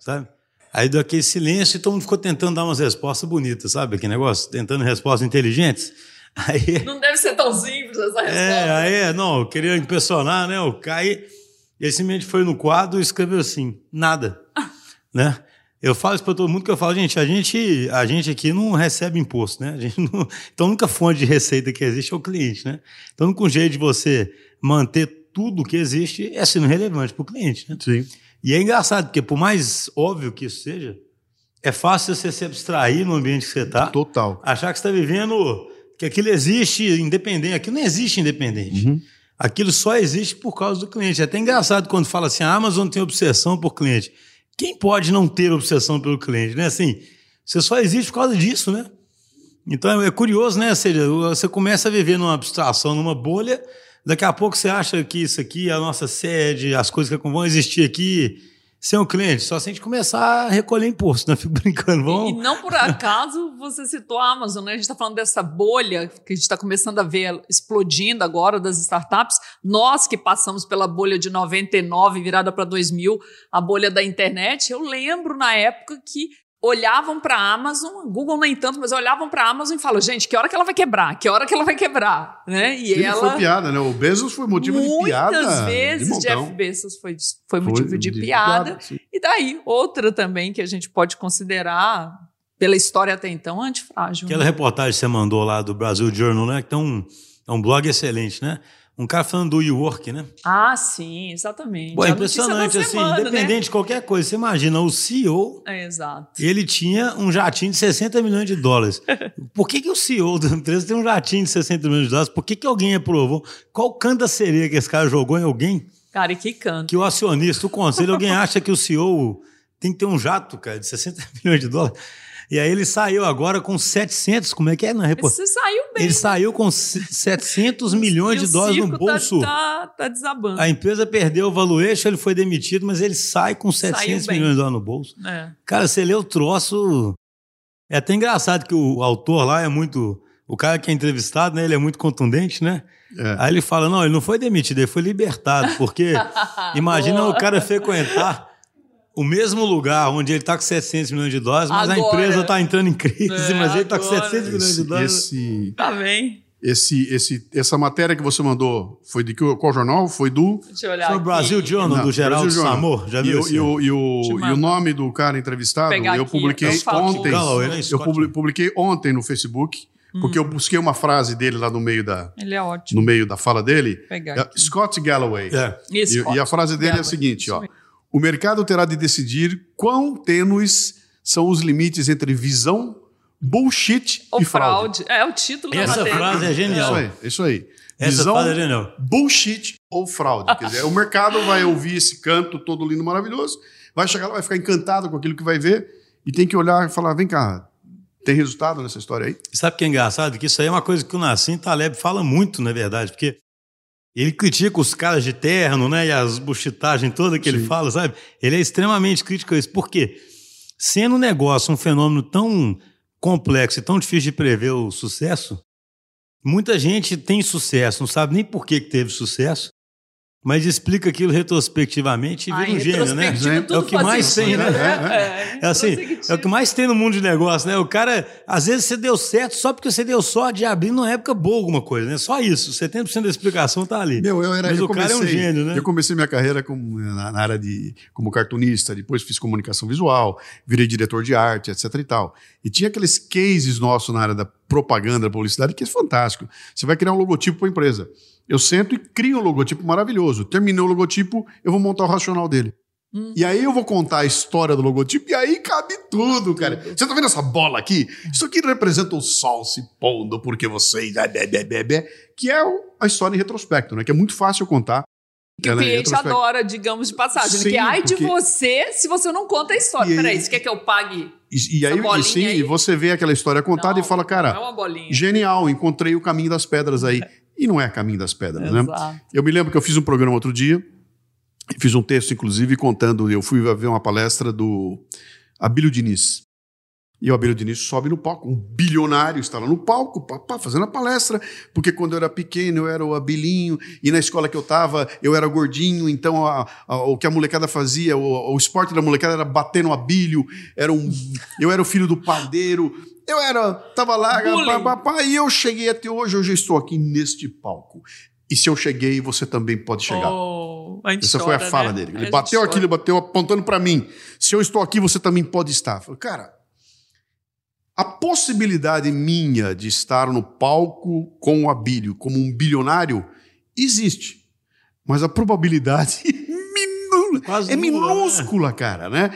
Sabe? Aí deu aquele silêncio e todo mundo ficou tentando dar umas respostas bonitas, sabe? Aquele negócio, tentando respostas inteligentes. Aí, não deve ser tão simples essa resposta. É, aí, não, eu queria impressionar, né? O Caio, ele simplesmente foi no quadro e escreveu assim, nada, né? Eu falo isso para todo mundo que eu falo, gente, a gente, a gente aqui não recebe imposto, né? Não, então, a única fonte de receita que existe é o cliente, né? Então, o único jeito de você manter tudo que existe é sendo relevante para o cliente. Né? Sim. E é engraçado, porque por mais óbvio que isso seja, é fácil você se abstrair no ambiente que você está. Total. Achar que você está vivendo, que aquilo existe independente. Aquilo não existe independente. Uhum. Aquilo só existe por causa do cliente. É até engraçado quando fala assim, a Amazon tem obsessão por cliente. Quem pode não ter obsessão pelo cliente? Né? Assim, você só existe por causa disso, né? Então é curioso, né? Ou seja, você começa a viver numa abstração, numa bolha, Daqui a pouco você acha que isso aqui é a nossa sede, as coisas que vão existir aqui sem o cliente, só se a gente começar a recolher imposto, né? Fico brincando. Vamos... E não por acaso você citou a Amazon, né? A gente está falando dessa bolha que a gente está começando a ver explodindo agora das startups. Nós que passamos pela bolha de 99 virada para 2000, a bolha da internet, eu lembro na época que olhavam para a Amazon, Google nem tanto, mas olhavam para a Amazon e falam, gente, que hora que ela vai quebrar? Que hora que ela vai quebrar? Né? E Sim, ela... foi piada, né? O Bezos foi motivo de piada. Muitas vezes Jeff Bezos foi, foi motivo foi de, de, piada. piada e daí, outra também que a gente pode considerar, pela história até então, antifrágil. Aquela né? reportagem que você mandou lá do Brasil Journal, né? Que é um, é um blog excelente, né? Um cara falando do WeWork, né? Ah, sim, exatamente. Pô, é impressionante, assim, semana, independente né? de qualquer coisa. Você imagina, o CEO. É, exato. Ele tinha um jatinho de 60 milhões de dólares. Por que, que o CEO da empresa tem um jatinho de 60 milhões de dólares? Por que, que alguém aprovou? Qual canto da sereia que esse cara jogou em alguém? Cara, e que canto? Que o acionista, o conselho, alguém acha que o CEO tem que ter um jato, cara, de 60 milhões de dólares. E aí ele saiu agora com 700, como é que é na reportagem? Você saiu bem. Ele saiu com 700 milhões de dólares no tá- bolso. Tá, tá, tá, desabando. A empresa perdeu o valuation, ele foi demitido, mas ele sai com 700 milhões de dólares no bolso. É. Cara, você lê o troço... É até engraçado que o autor lá é muito. O cara que é entrevistado, né? Ele é muito contundente, né? É. Aí ele fala: não, ele não foi demitido, ele foi libertado. Porque imagina o cara frequentar o mesmo lugar onde ele está com 700 milhões de dólares, mas agora, a empresa está entrando em crise, é, mas ele está com 700 milhões de dólares. Esse, tá bem. Esse, esse, essa matéria que você mandou foi de qual jornal? Foi do. Deixa eu olhar. Foi o Brasil Journal, Não, do Geraldo Samor. Já viu e, e, o, e, o, e o nome do cara entrevistado, eu publiquei ontem. eu publiquei ontem no Facebook. Porque hum. eu busquei uma frase dele lá no meio da. Ele é ótimo. No meio da fala dele. É, Scott Galloway. É. E, e, a frase dele Galloway. é a seguinte: ó. O mercado terá de decidir quão tênues são os limites entre visão bullshit Ou e fraude. fraude. É o título Essa da matéria. frase é genial. Isso aí, isso aí. Essa Visão, frase é genial. bullshit ou fraude. Quer dizer, o mercado vai ouvir esse canto todo lindo, maravilhoso, vai chegar lá, vai ficar encantado com aquilo que vai ver e tem que olhar e falar, vem cá, tem resultado nessa história aí? Sabe o que é engraçado? Que isso aí é uma coisa que o Nassim Taleb fala muito, na verdade, porque ele critica os caras de terno, né, e as buchitagens todas que Sim. ele fala, sabe? Ele é extremamente crítico a isso. Por quê? Sendo um negócio um fenômeno tão complexo e tão difícil de prever o sucesso, muita gente tem sucesso, não sabe nem por que teve sucesso, mas explica aquilo retrospectivamente e vira um gênio, né? É o que mais tem, né? É, é, assim, é o que mais tem no mundo de negócio, né? O cara, às vezes você deu certo só porque você deu sorte de abrir numa época boa alguma coisa, né? Só isso. 70% da explicação tá ali. Meu, eu era, Mas eu o comecei, cara é um gênio, né? Eu comecei minha carreira como, na, na, área de como cartunista, depois fiz comunicação visual, virei diretor de arte, etc e tal. E tinha aqueles cases nossos na área da propaganda, da publicidade, que é fantástico. Você vai criar um logotipo para a empresa. Eu sento e crio um logotipo maravilhoso. Terminei o logotipo, eu vou montar o racional dele. Hum. E aí eu vou contar a história do logotipo e aí cabe tudo, cara. Você tá vendo essa bola aqui? Isso aqui representa o sol se pondo porque vocês... Que é a história em retrospecto, né? Que é muito fácil contar. Que o cliente adora, digamos, de passagem. Sim, que ai porque... de você se você não conta a história. Aí... Peraí, você quer que eu pague e, e aí, e sim, aí? você vê aquela história contada não, e fala, cara, é genial, encontrei o caminho das pedras aí. E não é caminho das pedras, né? Exato. né? Eu me lembro que eu fiz um programa outro dia, fiz um texto, inclusive, contando. Eu fui ver uma palestra do Abílio Diniz. E o Abílio Diniz sobe no palco, um bilionário está lá no palco, fazendo a palestra, porque quando eu era pequeno eu era o Abilinho, e na escola que eu estava eu era gordinho, então a, a, o que a molecada fazia, o, o, esporte da molecada era bater no Abílio, era um, eu era o filho do padeiro, eu era, tava lá, pá, e eu cheguei até hoje, hoje eu estou aqui neste palco. E se eu cheguei, você também pode chegar. Oh, Essa chora, foi a fala né? dele. Ele bateu aqui, ele bateu apontando para mim. Se eu estou aqui, você também pode estar. Eu falei, cara, a possibilidade minha de estar no palco com o Abílio como um bilionário existe. Mas a probabilidade é minúscula, cara, né?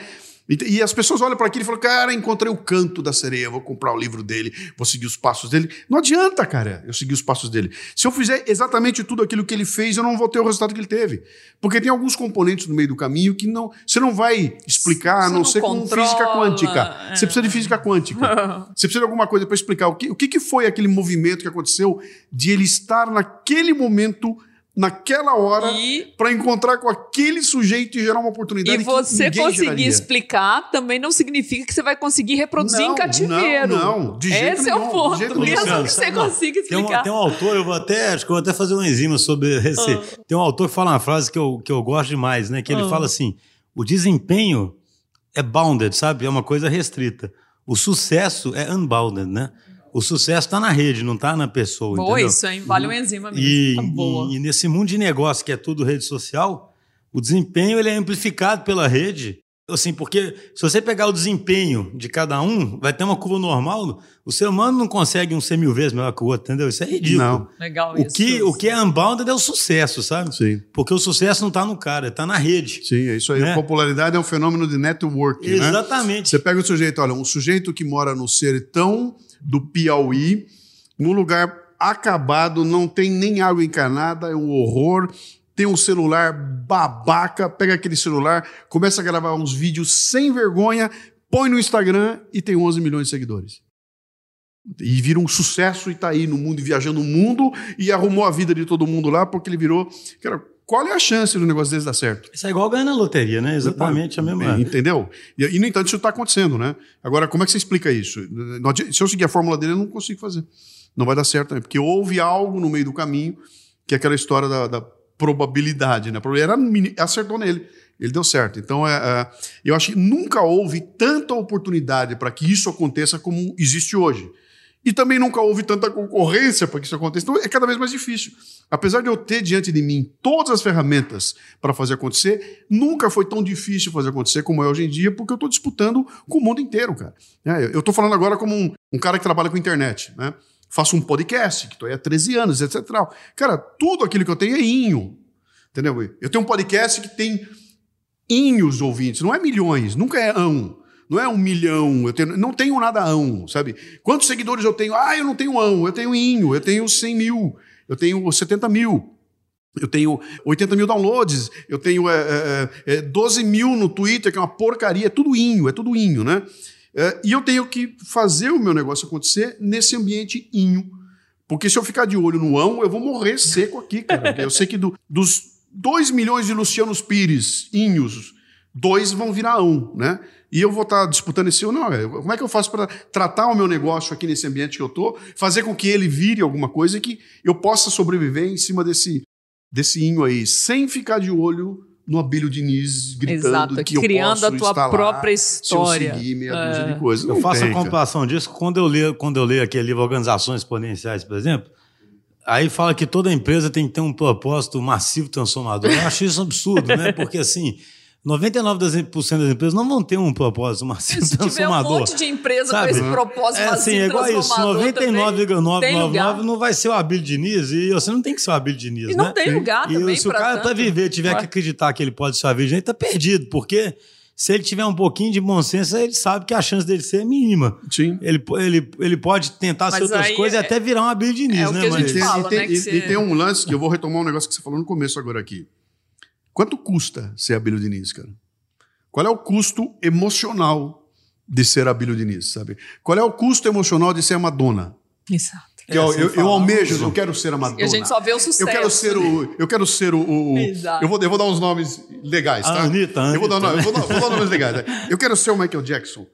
E, as pessoas olham para aquilo e falam, cara, encontrei o canto da sereia, vou comprar o livro dele, vou seguir os passos dele. Não adianta, cara, eu seguir os passos dele. Se eu fizer exatamente tudo aquilo que ele fez, eu não vou ter o resultado que ele teve. Porque tem alguns componentes no meio do caminho que não, você não vai explicar, a não, não ser com física quântica. É. Você precisa de física quântica. você precisa de alguma coisa para explicar o que, o que, que foi aquele movimento que aconteceu de ele estar naquele momento naquela hora para encontrar com aquele sujeito e gerar uma oportunidade. E você conseguir geraria. explicar também não significa que você vai conseguir reproduzir não, em cativeiro. Não, não, de jeito Esse nenhum, é o ponto. Mesmo que você consiga explicar. Tem um, tem um, autor, eu vou até, acho que eu vou até fazer um enzima sobre esse. Ah. Tem um autor que fala uma frase que eu, que eu gosto demais, né? Que ele ah. fala assim: o desempenho é bounded, sabe? É uma coisa restrita. O sucesso é unbounded, né? O sucesso está na rede, não está na pessoa. Boa entendeu? isso, hein? Vale um enzima mesmo. E, tá e, e, nesse mundo de negócio que é tudo rede social, o desempenho ele é amplificado pela rede. Assim, porque se você pegar o desempenho de cada um, vai ter uma curva normal. O ser humano não consegue um ser mil vezes melhor que o outro, entendeu? Isso é ridículo. Não. Legal o isso. Que, o que é unbounded é o sucesso, sabe? Sim. Porque o sucesso não está no cara, está na rede. Sim, é isso aí. Né? A popularidade é um fenômeno de network, né? Exatamente. Né? Você pega o sujeito, olha, um sujeito que mora no sertão do Piauí, num lugar acabado, não tem nem água encanada, é um horror. Tem um celular babaca, pega aquele celular, começa a gravar uns vídeos sem vergonha, põe no Instagram e tem 11 milhões de seguidores. E vira um sucesso e está aí no mundo, viajando o mundo e arrumou a vida de todo mundo lá porque ele virou. Cara, qual é a chance do negócio desse dar certo? Isso é igual ganhar na loteria, né? Exatamente a mesma. Entendeu? E, e, no entanto, isso está acontecendo, né? Agora, como é que você explica isso? Se eu seguir a fórmula dele, eu não consigo fazer. Não vai dar certo, né? Porque houve algo no meio do caminho, que é aquela história da, da probabilidade, né? Era, acertou nele. Ele deu certo. Então, é, é, eu acho que nunca houve tanta oportunidade para que isso aconteça como existe hoje. E também nunca houve tanta concorrência para que isso aconteça. Então, é cada vez mais difícil. Apesar de eu ter diante de mim todas as ferramentas para fazer acontecer, nunca foi tão difícil fazer acontecer como é hoje em dia, porque eu estou disputando com o mundo inteiro, cara. É, eu estou falando agora como um, um, cara que trabalha com internet, né? Faço um podcast, que estou aí há 13 anos, etc. Cara, tudo aquilo que eu tenho é inho. Entendeu? Eu tenho um podcast que tem inhos ouvintes, não é milhões, nunca é ão. Não é um milhão, eu tenho, não tenho nada ão, sabe? Quantos seguidores eu tenho? Ah, eu não tenho ão, eu tenho inho, eu tenho 100 mil, eu tenho 70 mil. Eu tenho 80 mil downloads, eu tenho é, é, é, 12 mil no Twitter, que é uma porcaria, é tudo inho, é tudo inho, né? É, e eu tenho que fazer o meu negócio acontecer nesse ambiente inho. Porque se eu ficar de olho no ão, eu vou morrer seco aqui, cara. eu sei que do, dos 2 milhões de Lucianos Pires, inhos, dois vão virar um, né? E eu vou estar disputando esse um, não. Como é que eu faço para tratar o meu negócio aqui nesse ambiente que eu estou, fazer com que ele vire alguma coisa e que eu possa sobreviver em cima desse, desse inho aí, sem ficar de olho no Abílio Diniz gritando Exato, que criando eu posso a tua própria história. Se eu seguir meia é. dúzia de coisas. Eu faço tem, a compilação cara. disso quando eu leio, quando eu leio aquele livro Organizações Exponenciais, por exemplo. Aí fala que toda empresa tem que ter um propósito massivo transformador. Eu acho isso um absurdo, né? Porque assim, 99% das empresas não vão ter um propósito massivo Se transformador. tiver um monte de empresa sabe? com esse propósito é, massivo assim, é igual isso. 99,999 não vai ser o Abílio Diniz e você não tem que ser o Abílio Diniz, e né? não tem lugar e também se o cara para viver tiver Ué. que acreditar que ele pode ser o Abílio Diniz, ele tá perdido, porque se ele tiver um pouquinho de bom senso, ele sabe que a chance dele ser é mínima. Sim. Ele, ele, ele pode tentar ser outras coisas é, e até virar um Abílio Diniz, é né? Mas... Fala, e, tem, né, e, você... e, tem, um lance que eu vou retomar um negócio que você falou no começo agora aqui. Quanto custa ser Abílio Diniz, cara? Qual é o custo emocional de ser Abílio Diniz, sabe? Qual é o custo emocional de ser a Madonna? Exato. Que é, eu, eu, eu, almejo, eu quero ser a Madonna. E a gente só vê o sucesso. Eu quero ser o. Eu quero ser o. o eu, vou, eu vou dar uns nomes legais, tá? Anitta, Anitta. Eu vou dar, eu vou dar, vou dar nomes legais. Né? Eu quero ser o Michael Jackson.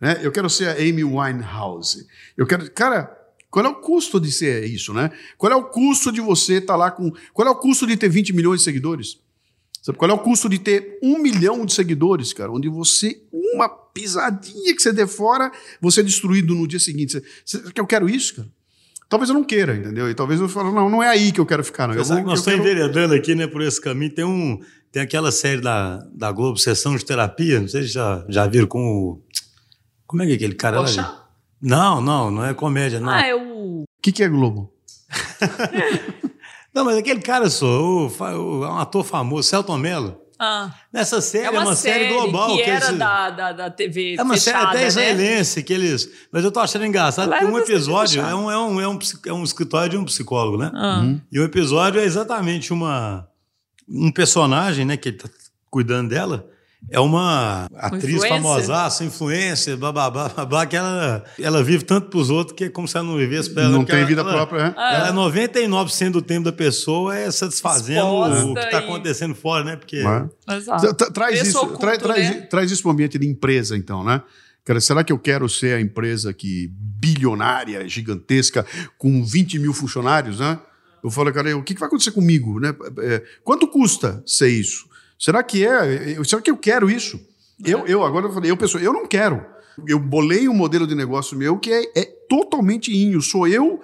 Né? Eu quero ser a Amy Winehouse. Eu quero. Cara, qual é o custo de ser isso, né? Qual é o custo de você estar tá lá com. Qual é o custo de ter 20 milhões de seguidores? Sabe qual é o custo de ter um milhão de seguidores, cara? Onde você, uma pisadinha que você der fora, você é destruído no dia seguinte. Você, você, eu quero isso, cara? Talvez eu não queira, entendeu? E talvez eu fale, não, não é aí que eu quero ficar, não. Eu vou, nós estamos quero... enveredando aqui, né, por esse caminho. Tem, um, tem aquela série da, da Globo, Sessão de Terapia, não sei se já, já viram com o... Como é que é aquele cara Poxa. lá? Não, não, não é comédia, não. Ah, é o... O que, que é Globo? não, mas aquele cara o, o, é um ator famoso, Celton Mello. Ah. Nessa série, é uma, é uma série, série, global. Que, que era eles... da, da, da TV É uma fechada, série até né? israelense, que eles... Mas eu tô achando engraçado, tem um episódio, é um, é, um, é, um, é um escritório de um psicólogo, né? Ah. Uhum. E o episódio é exatamente uma, um personagem, né, que ele tá cuidando dela, é uma atriz famosa, influência, blá, blá, blá, blá, blá, que ela, ela vive tanto para os outros que é como se ela não vivesse para ela. Não tem ela, vida ela, própria, né? Ela é 99% do tempo da pessoa é satisfazendo Exposta o que está e- acontecendo fora, né? Porque Exato. Tra- Traz isso, oculto, tra- traz, né? traz isso para o ambiente de empresa, então, né? Cara, será que eu quero ser a empresa que bilionária, gigantesca, com 20 mil funcionários, né? Eu falo, cara, o que que vai acontecer comigo, né? É, quanto custa ser isso? Será que é? Será que eu quero isso? Eu, eu agora eu falei, eu pessoa, eu não quero. Eu bolei um modelo de negócio meu que é, é totalmente inho. Sou eu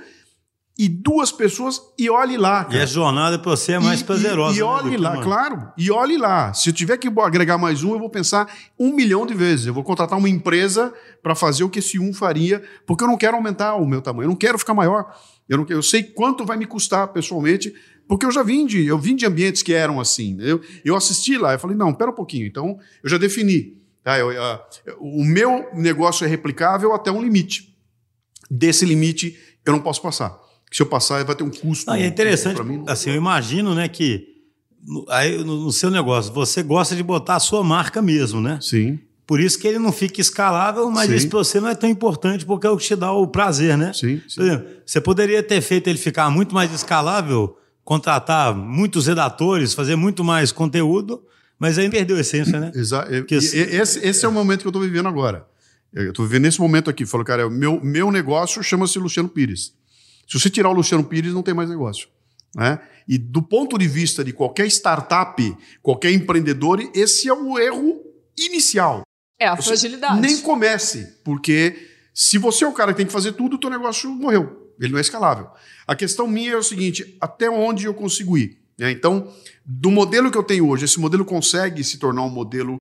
e duas pessoas e olhe lá. E cara. a jornada para você é mais E- prazerosa. E, e né, olhe que lá, uma- claro. E olhe lá. Se eu tiver que agregar mais um, eu vou pensar um milhão de vezes. Eu vou contratar uma empresa para fazer o que esse um faria, porque eu não quero aumentar o meu tamanho. Eu não quero ficar maior. Eu, não, eu sei quanto vai me custar pessoalmente, porque eu já vim de, eu vim de ambientes que eram assim. Eu, eu assisti lá, eu falei, não, pera um pouquinho. Então, eu já defini. Tá? Eu- o meu negócio é replicável até um limite. Desse limite, eu não posso passar. Se eu passar, vai ter um custo. Não, é interessante, mim. assim, eu imagino, né, que no, aí, no, no seu negócio, você gosta de botar a sua marca mesmo, né? Sim, Por isso que ele não fica escalável, mas Sim. isso para você não é tão importante porque é o que te dá o prazer, né? sim, sim. Por exemplo, você poderia ter feito ele ficar muito mais escalável contratar muitos redatores, fazer muito mais conteúdo, mas aí perdeu a essência, né? Exato. Esse, esse é o momento que eu estou vivendo agora. Eu estou vivendo nesse momento aqui. Falou, cara, meu, meu negócio chama-se Luciano Pires. Se você tirar o Luciano Pires, não tem mais negócio. Né? E do ponto de vista de qualquer startup, qualquer empreendedor, esse é o erro inicial. É a você fragilidade. Nem comece, porque se você é o cara que tem que fazer tudo, o teu negócio morreu. Ele não é escalável. A questão minha é o seguinte: até onde eu consigo ir? Né? Então, do modelo que eu tenho hoje, esse modelo consegue se tornar um modelo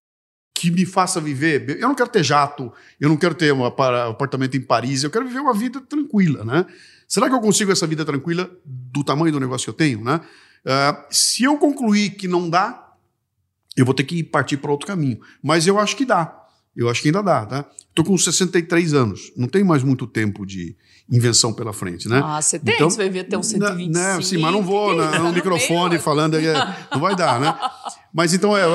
que me faça viver. Eu não quero ter jato, eu não quero ter um apartamento em Paris, eu quero viver uma vida tranquila, né? Será que eu consigo essa vida tranquila do tamanho do negócio que eu tenho, né? Uh, se eu concluir que não dá, eu vou ter que partir para outro caminho. Mas eu acho que dá. Eu acho que ainda dá, tá? Estou com 63 anos, não tenho mais muito tempo de invenção pela frente, né? Ah, você tem, então, você vai ver até uns 125. Né, sim, mas não vou na, no microfone falando, aí, não vai dar, né? Mas então, é,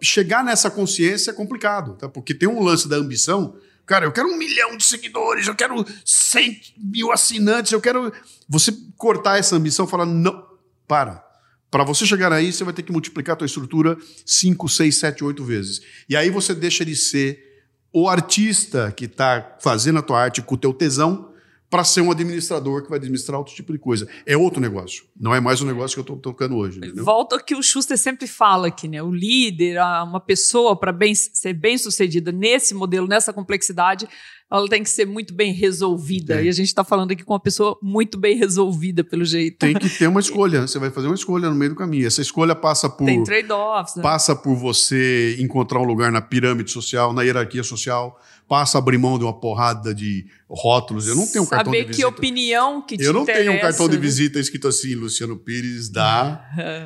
chegar nessa consciência é complicado, tá? Porque tem um lance da ambição, cara, eu quero um milhão de seguidores, eu quero 100 mil assinantes, eu quero... Você cortar essa ambição e falar, não, para, para você chegar aí, você vai ter que multiplicar a tua estrutura 5, 6, 7, 8 vezes. E aí você deixa de ser o artista que está fazendo a tua arte com o teu tesão para ser um administrador que vai administrar outro tipo de coisa. É outro negócio. Não é mais o um negócio que eu estou tocando hoje. Entendeu? Volta ao que o Schuster sempre fala aqui, né? O líder, uma pessoa para bem, ser bem sucedida nesse modelo, nessa complexidade, ela tem que ser muito bem resolvida. É. E a gente está falando aqui com uma pessoa muito bem resolvida, pelo jeito. Tem que ter uma escolha. Você vai fazer uma escolha no meio do caminho. Essa escolha passa por. Tem trade-offs. Né? Passa por você encontrar um lugar na pirâmide social, na hierarquia social. Passa a abrir mão de uma porrada de rótulos. Eu não tenho um Saber cartão de visita. Saber que opinião que te Eu não tenho um cartão de né? visita escrito assim, Luciano Pires dá.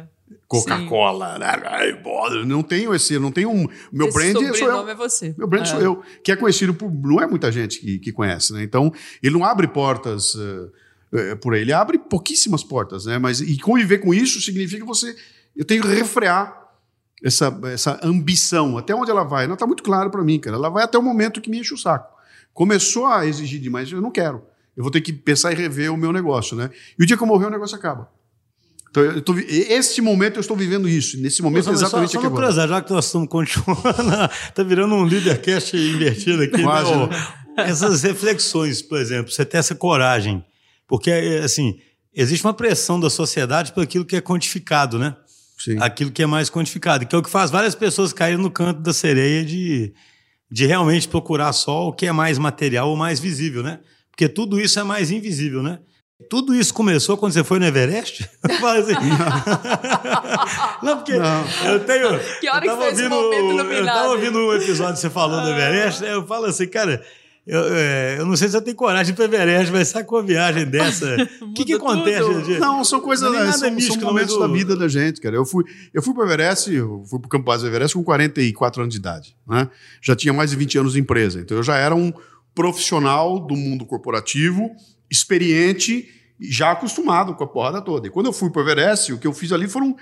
Coca-Cola, né? não tenho esse, não tenho um. Meu esse brand sou eu. é você. Meu brand é. sou eu, que é conhecido por. Não é muita gente que, que conhece, né? Então, ele não abre portas uh, uh, por aí, ele abre pouquíssimas portas, né? Mas e conviver com isso significa você. Eu tenho que refrear essa, essa ambição. Até onde ela vai? Não está muito claro para mim, cara. Ela vai até o momento que me enche o saco. Começou a exigir demais, eu não quero. Eu vou ter que pensar e rever o meu negócio, né? E o dia que eu morrer, o negócio acaba. Então, eu tô, este momento eu estou vivendo isso. Nesse momento, Nossa, exatamente só, só aqui agora. já que nós estamos continuando, está virando um lídercast invertido aqui. Né? Quase, né? Essas reflexões, por exemplo, você tem essa coragem. Porque, assim, existe uma pressão da sociedade por aquilo que é quantificado, né? Sim. Aquilo que é mais quantificado, que é o que faz várias pessoas caírem no canto da sereia de, de realmente procurar só o que é mais material ou mais visível, né? Porque tudo isso é mais invisível, né? Tudo isso começou quando você foi no Everest? assim. não, porque não. eu tenho. Que hora que foi ouvindo, esse momento iluminado? Eu estava ouvindo um episódio que você falou do Everest, eu falo assim, cara. Eu, é, eu, não sei se você tem coragem para Everest, mas sabe com uma viagem dessa? O que, que acontece? Gente? Não, são coisas não é são, místico, são momentos do... da vida da gente, cara. Eu fui, eu fui para o Everest, eu fui para o Campo Base do Everest com 44 anos de idade. Né? Já tinha mais de 20 anos de empresa. Então eu já era um profissional do mundo corporativo experiente e já acostumado com a porrada toda. E quando eu fui para o Everest, o que eu fiz ali foram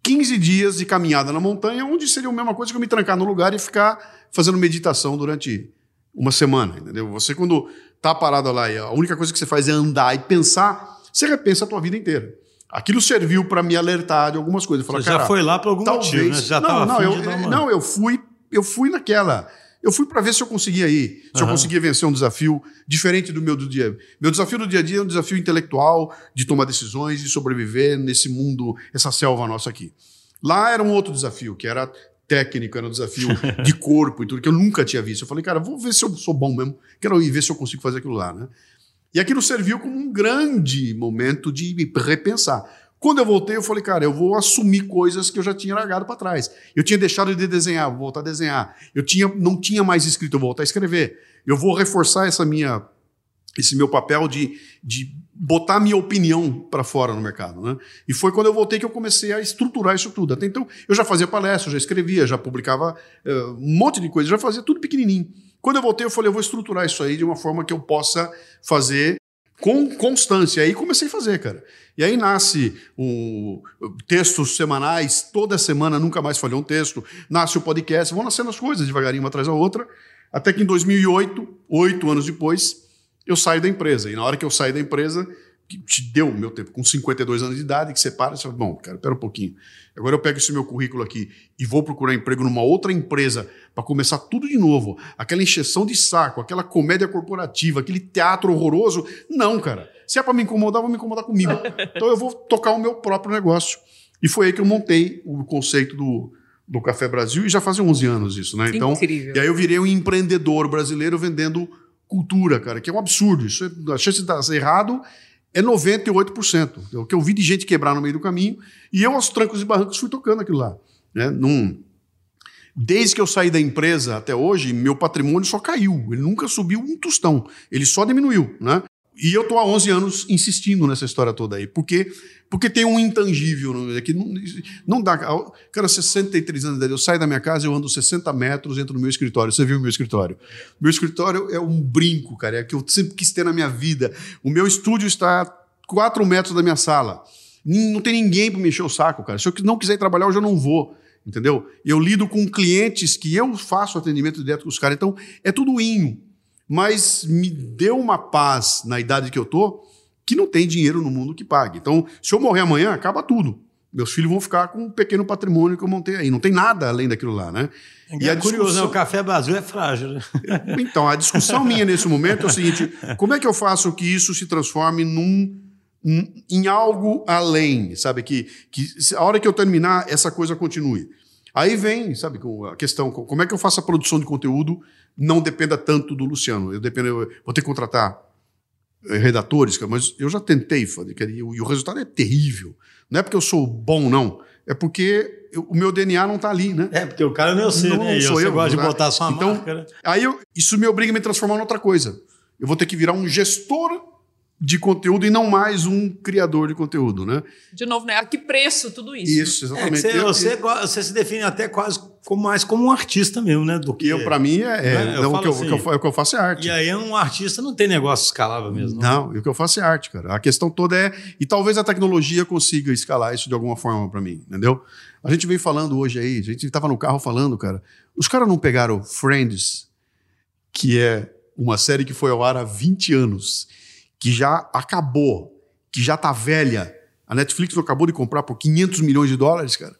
15 dias de caminhada na montanha, onde seria a mesma coisa que eu me trancar no lugar e ficar fazendo meditação durante uma semana, entendeu? Você quando tá parado lá e a única coisa que você faz é andar e pensar, você repensa a tua vida inteira. Aquilo serviu para me alertar de algumas coisas. Falar, você já foi lá por algum talvez... motivo, né? Você já não, não, eu, não, eu fui, eu fui naquela eu fui para ver se eu conseguia ir, se uhum. eu conseguia vencer um desafio diferente do meu do dia. Meu desafio do dia a dia é um desafio intelectual, de tomar decisões e sobreviver nesse mundo, essa selva nossa aqui. Lá era um outro desafio, que era técnico, era um desafio de corpo e tudo, que eu nunca tinha visto. Eu falei, cara, vou ver se eu sou bom mesmo, quero ir ver se eu consigo fazer aquilo lá, né? E aquilo serviu como um grande momento de repensar. Quando eu voltei, eu falei, cara, eu vou assumir coisas que eu já tinha largado para trás. Eu tinha deixado de desenhar, vou voltar a desenhar. Eu tinha, não tinha mais escrito, eu vou voltar a escrever. Eu vou reforçar essa minha, esse meu papel de, de botar minha opinião para fora no mercado. Né? E foi quando eu voltei que eu comecei a estruturar isso tudo. Até então, eu já fazia palestra, já escrevia, já publicava uh, um monte de coisa, já fazia tudo pequenininho. Quando eu voltei, eu falei, eu vou estruturar isso aí de uma forma que eu possa fazer com constância. Aí comecei a fazer, cara. E aí nasce o textos semanais, toda semana nunca mais falhou um texto, nasce o podcast, vão nascendo as coisas devagarinho uma atrás da outra, até que em 2008, oito anos depois, eu saio da empresa. E na hora que eu saio da empresa, que te deu o meu tempo, com 52 anos de idade, que você para e fala, bom, cara, pera um pouquinho. Agora eu pego esse meu currículo aqui e vou procurar emprego numa outra empresa para começar tudo de novo. Aquela encheção de saco, aquela comédia corporativa, aquele teatro horroroso. Não, cara. Se é para me incomodar, vou me incomodar comigo. Então eu vou tocar o meu próprio negócio. E foi aí que eu montei o conceito do, do Café Brasil e já fazem 11 anos isso, né? Então, Incrível. E aí eu virei um empreendedor brasileiro vendendo cultura, cara, que é um absurdo. Isso é, a chance de dar errado é 98%. É o que eu vi de gente quebrar no meio do caminho e eu, aos trancos e barrancos, fui tocando aquilo lá. Né? Num, desde que eu saí da empresa até hoje, meu patrimônio só caiu. Ele nunca subiu um tostão. Ele só diminuiu. Né? E eu estou há 11 anos insistindo nessa história toda aí. Porque, porque tem um intangível. Né? Que não, não dá. Cara, 63 anos eu saio da minha casa, eu ando 60 metros, entro no meu escritório. Você viu o meu escritório? Meu escritório é um brinco, cara. É que eu sempre quis ter na minha vida. O meu estúdio está a 4 metros da minha sala. Não tem ninguém para me encher o saco, cara. Se eu não quiser trabalhar, hoje eu não vou. Entendeu? Eu lido com clientes que eu faço atendimento direto com os caras. Então, é tudo inho mas me deu uma paz na idade que eu tô que não tem dinheiro no mundo que pague. Então, se eu morrer amanhã, acaba tudo. Meus filhos vão ficar com um pequeno patrimônio que eu montei aí. Não tem nada além daquilo lá, né? É, e é curioso, discussão... né? O café Brasil é frágil, né? Então, a discussão minha nesse momento é o seguinte: como é que eu faço que isso se transforme num, em algo além, sabe? Que, que a hora que eu terminar, essa coisa continue. Aí vem, sabe, a questão: como é que eu faço a produção de conteúdo não dependa tanto do Luciano. Eu, dependo, eu vou ter que contratar redatores, mas eu já tentei fazer, e o resultado é terrível. Não é porque eu sou bom, não. É porque eu, o meu DNA não está ali, né? É, porque o cara não é você, não, né? Sou eu, gosta de né? botar sua então, marca. Né? Aí eu, isso me obriga a me transformar em outra coisa. Eu vou ter que virar um gestor de conteúdo e não mais um criador de conteúdo, né? De novo, né? A que preço tudo isso? Isso, exatamente. É você, você, você, se define até quase como, mais como um artista mesmo, né? Do que eu, para mim, é, o, que eu, assim, que eu, faço é arte. E aí um artista não tem negócio escalável mesmo. Não, não o que eu faço é arte, cara. A questão toda é... E talvez a tecnologia consiga escalar isso de alguma forma para mim, entendeu? A gente veio falando hoje aí, a gente estava no carro falando, cara. Os caras não pegaram Friends, que é uma série que foi ao ar há 20 anos que já acabou, que já tá velha. A Netflix acabou de comprar por 500 milhões de dólares, cara.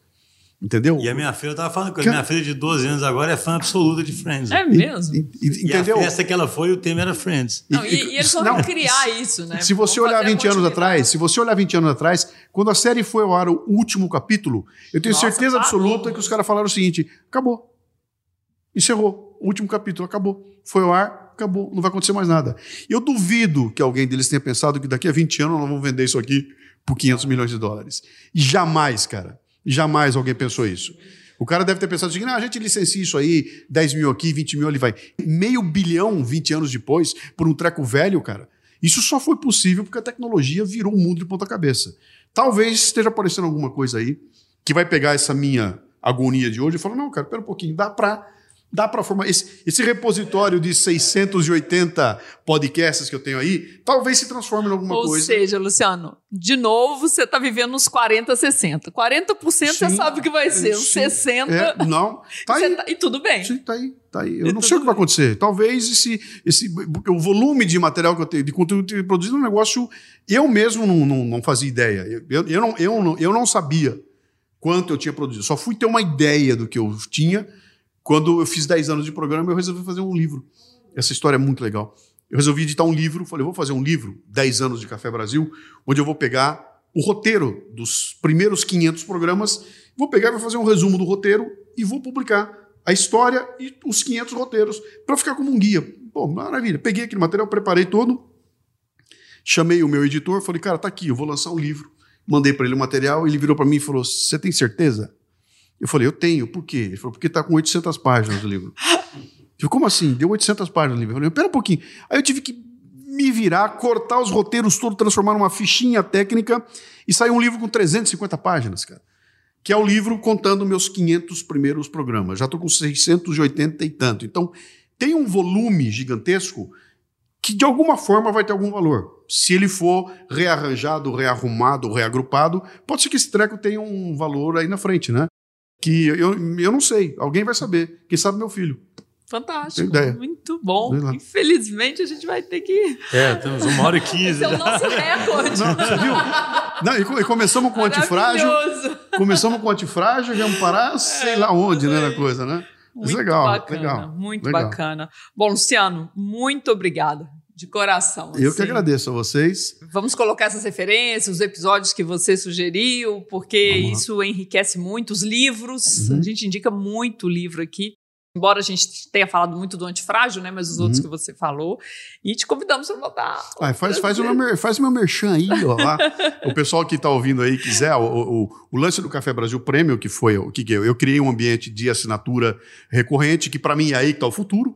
Entendeu? E a minha filha, eu tava falando com a minha filha de 12 anos agora é fã absoluta de Friends. É mesmo? E, e, entendeu? E a festa que ela foi, o tema era Friends. Não, e, e, eles vão criar isso, né? Se você olhar 20 anos atrás, se você olhar 20 anos atrás, quando a série foi ao ar o último capítulo, eu tenho Nossa, certeza absoluta que os caras falaram o seguinte: acabou. Encerrou. O último capítulo acabou. Foi ao ar, acabou, não vai acontecer mais nada. Eu duvido que alguém deles tenha pensado que daqui a 20 anos nós vamos vender isso aqui por 500 milhões de dólares. Jamais, cara. Jamais alguém pensou isso. O cara deve ter pensado assim, não, a gente licencia isso aí, 10 mil aqui, 20 mil ali vai. Meio bilhão 20 anos depois, por um treco velho, cara. Isso só foi possível porque a tecnologia virou o mundo de ponta cabeça. Talvez esteja aparecendo alguma coisa aí que vai pegar essa minha agonia de hoje e falar, não, cara, pera um pouquinho, dá para Dá para formar. Esse, esse, repositório de 680 podcasts que eu tenho aí, talvez se transforme em alguma Ou coisa. Ou seja, Luciano, de novo você está vivendo uns 40, 60. 40% sim, você sabe que vai ser, uns 60%. É, não, tá aí. Tá, e tudo bem. Sim, tá aí. Tá aí. Eu e não sei o que vai acontecer. Talvez esse, esse, o volume de material que eu tenho, de conteúdo que eu produzido, é um negócio. Eu mesmo não, não, não fazia ideia. Eu, eu, não, eu, não, eu não sabia quanto eu tinha produzido. Só fui ter uma ideia do que eu tinha quando eu fiz 10 anos de programa, eu resolvi fazer um livro. Essa história é muito legal. Eu resolvi editar um livro, falei, vou fazer um livro, 10 anos de Café Brasil, onde eu vou pegar o roteiro dos primeiros 500 programas, vou pegar e vou fazer um resumo do roteiro e vou publicar a história e os 500 roteiros para ficar como um guia. Pô, maravilha. Peguei aquele material, preparei todo, chamei o meu editor, falei, cara, tá aqui, eu vou lançar um livro. Mandei para ele o material, ele virou para mim e falou: Você tem certeza? Eu falei, eu tenho. Por quê? Ele falou, porque está com 800 páginas o livro. Eu falei, como assim? Deu 800 páginas o livro. Eu falei, pera um pouquinho. Aí eu tive que me virar, cortar os roteiros todos, transformar numa fichinha técnica e sair um livro com 350 páginas, cara. Que é o livro contando meus 500 primeiros programas. Já estou com 680 e tanto. Então, tem um volume gigantesco que de alguma forma vai ter algum valor. Se ele for rearranjado, rearrumado, reagrupado, pode ser que esse treco tenha um valor aí na frente, né? Que eu, eu não sei, alguém vai saber. Quem sabe meu filho. Fantástico. Muito bom. Infelizmente a gente vai ter que. É, temos uma hora e quinze. Esse é o nosso recorde. Não, você viu? Não, e, começamos com antifrágil. Começamos com antifrágil, vamos parar, sei lá onde, né, na coisa, né? Muito legal, bacana, legal. Muito legal. bacana. Bom, Luciano, muito obrigada. De coração. Eu assim. que agradeço a vocês. Vamos colocar essas referências, os episódios que você sugeriu, porque isso enriquece muito os livros. Uhum. A gente indica muito livro aqui. Embora a gente tenha falado muito do antifrágil, né? Mas os uhum. outros que você falou. E te convidamos para votar. Ah, faz, faz, o meu, faz o meu merchan aí, ó. Lá. o pessoal que está ouvindo aí quiser, o, o, o, lance do Café Brasil Prêmio, que foi o que, que eu, eu criei um ambiente de assinatura recorrente, que para mim é aí que está o futuro.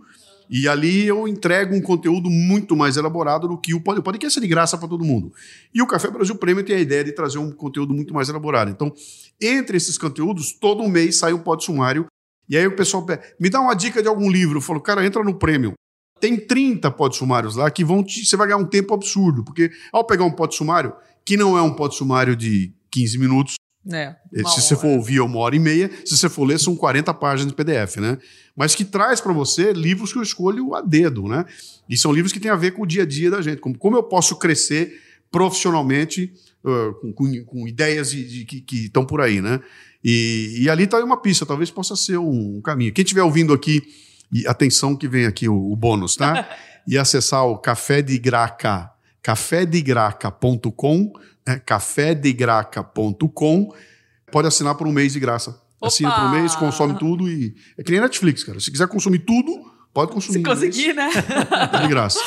E ali eu entrego um conteúdo muito mais elaborado do que o podcast é de graça para todo mundo. E o Café Brasil Prêmio tem a ideia de trazer um conteúdo muito mais elaborado. Então, entre esses conteúdos, todo mês sai um pod sumário. E aí o pessoal pede, me dá uma dica de algum livro. Eu falo, cara, entra no prêmio. Tem 30 pod sumários lá que vão te, você vai ganhar um tempo absurdo. Porque ao pegar um pod sumário, que não é um pod sumário de 15 minutos, é, se hora. você for ouvir, é uma hora e meia. Se você for ler, são 40 páginas de PDF, né? Mas que traz para você livros que eu escolho a dedo, né? E são livros que têm a ver com o dia a dia da gente. Como, como eu posso crescer profissionalmente uh, com, com, com, ideias de, de, que estão por aí, né? E, e ali está uma pista, talvez possa ser um, um caminho. Quem estiver ouvindo aqui, e atenção que vem aqui o, o bônus, tá? e acessar o Café de Graca, cafédegraca.com é cafédegraca.com. Pode assinar por um mês de graça. Opa! Assina por um mês, consome tudo e. É que nem Netflix, cara. Se quiser consumir tudo, pode consumir. Se conseguir, né? É de graça.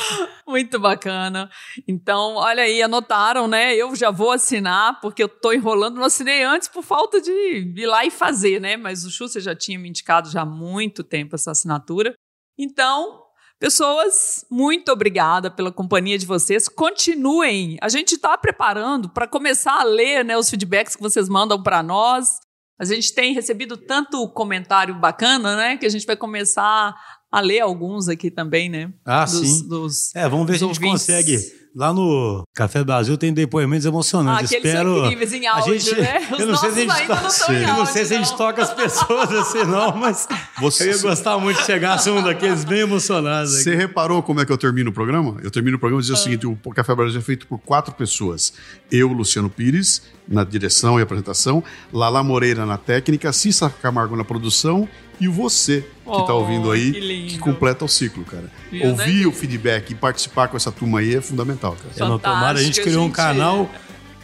Muito bacana. Então, olha aí, anotaram, né? Eu já vou assinar, porque eu tô enrolando. Não assinei antes por falta de ir lá e fazer, né? Mas o Xuxa já tinha me indicado já há muito tempo essa assinatura. Então, Pessoas, muito obrigada pela companhia de vocês. Continuem. A gente está preparando para começar a ler né, os feedbacks que vocês mandam para nós. A gente tem recebido tanto comentário bacana, né? Que a gente vai começar a ler alguns aqui também, né? Ah, dos, sim. Dos, é, vamos ver se a gente ouvintes. consegue Lá no Café Brasil tem depoimentos emocionantes. Ah, Espero. São incríveis em áudio, a gente, né? Os eu não sei se a gente, to... não eu não sei se a gente toca as pessoas assim, não, mas Você... eu ia gostar muito de chegar a um daqueles bem emocionados. Você reparou como é que eu termino o programa? Eu termino o programa dizendo ah. o seguinte: o Café Brasil é feito por quatro pessoas. Eu, Luciano Pires, na direção e apresentação, Lala Moreira na técnica, Cissa Camargo na produção e você que está oh, ouvindo aí, que, que, completa o ciclo, cara. Viu, Ouvir né? o feedback e participar com essa turma aí é fundamental, cara. Eu não tomara, a gente criou gente... um canal.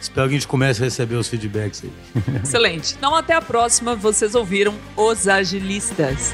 Espero que a gente comece a receber os feedbacks aí. Excelente. Então, até a próxima. Vocês ouviram Os Agilistas.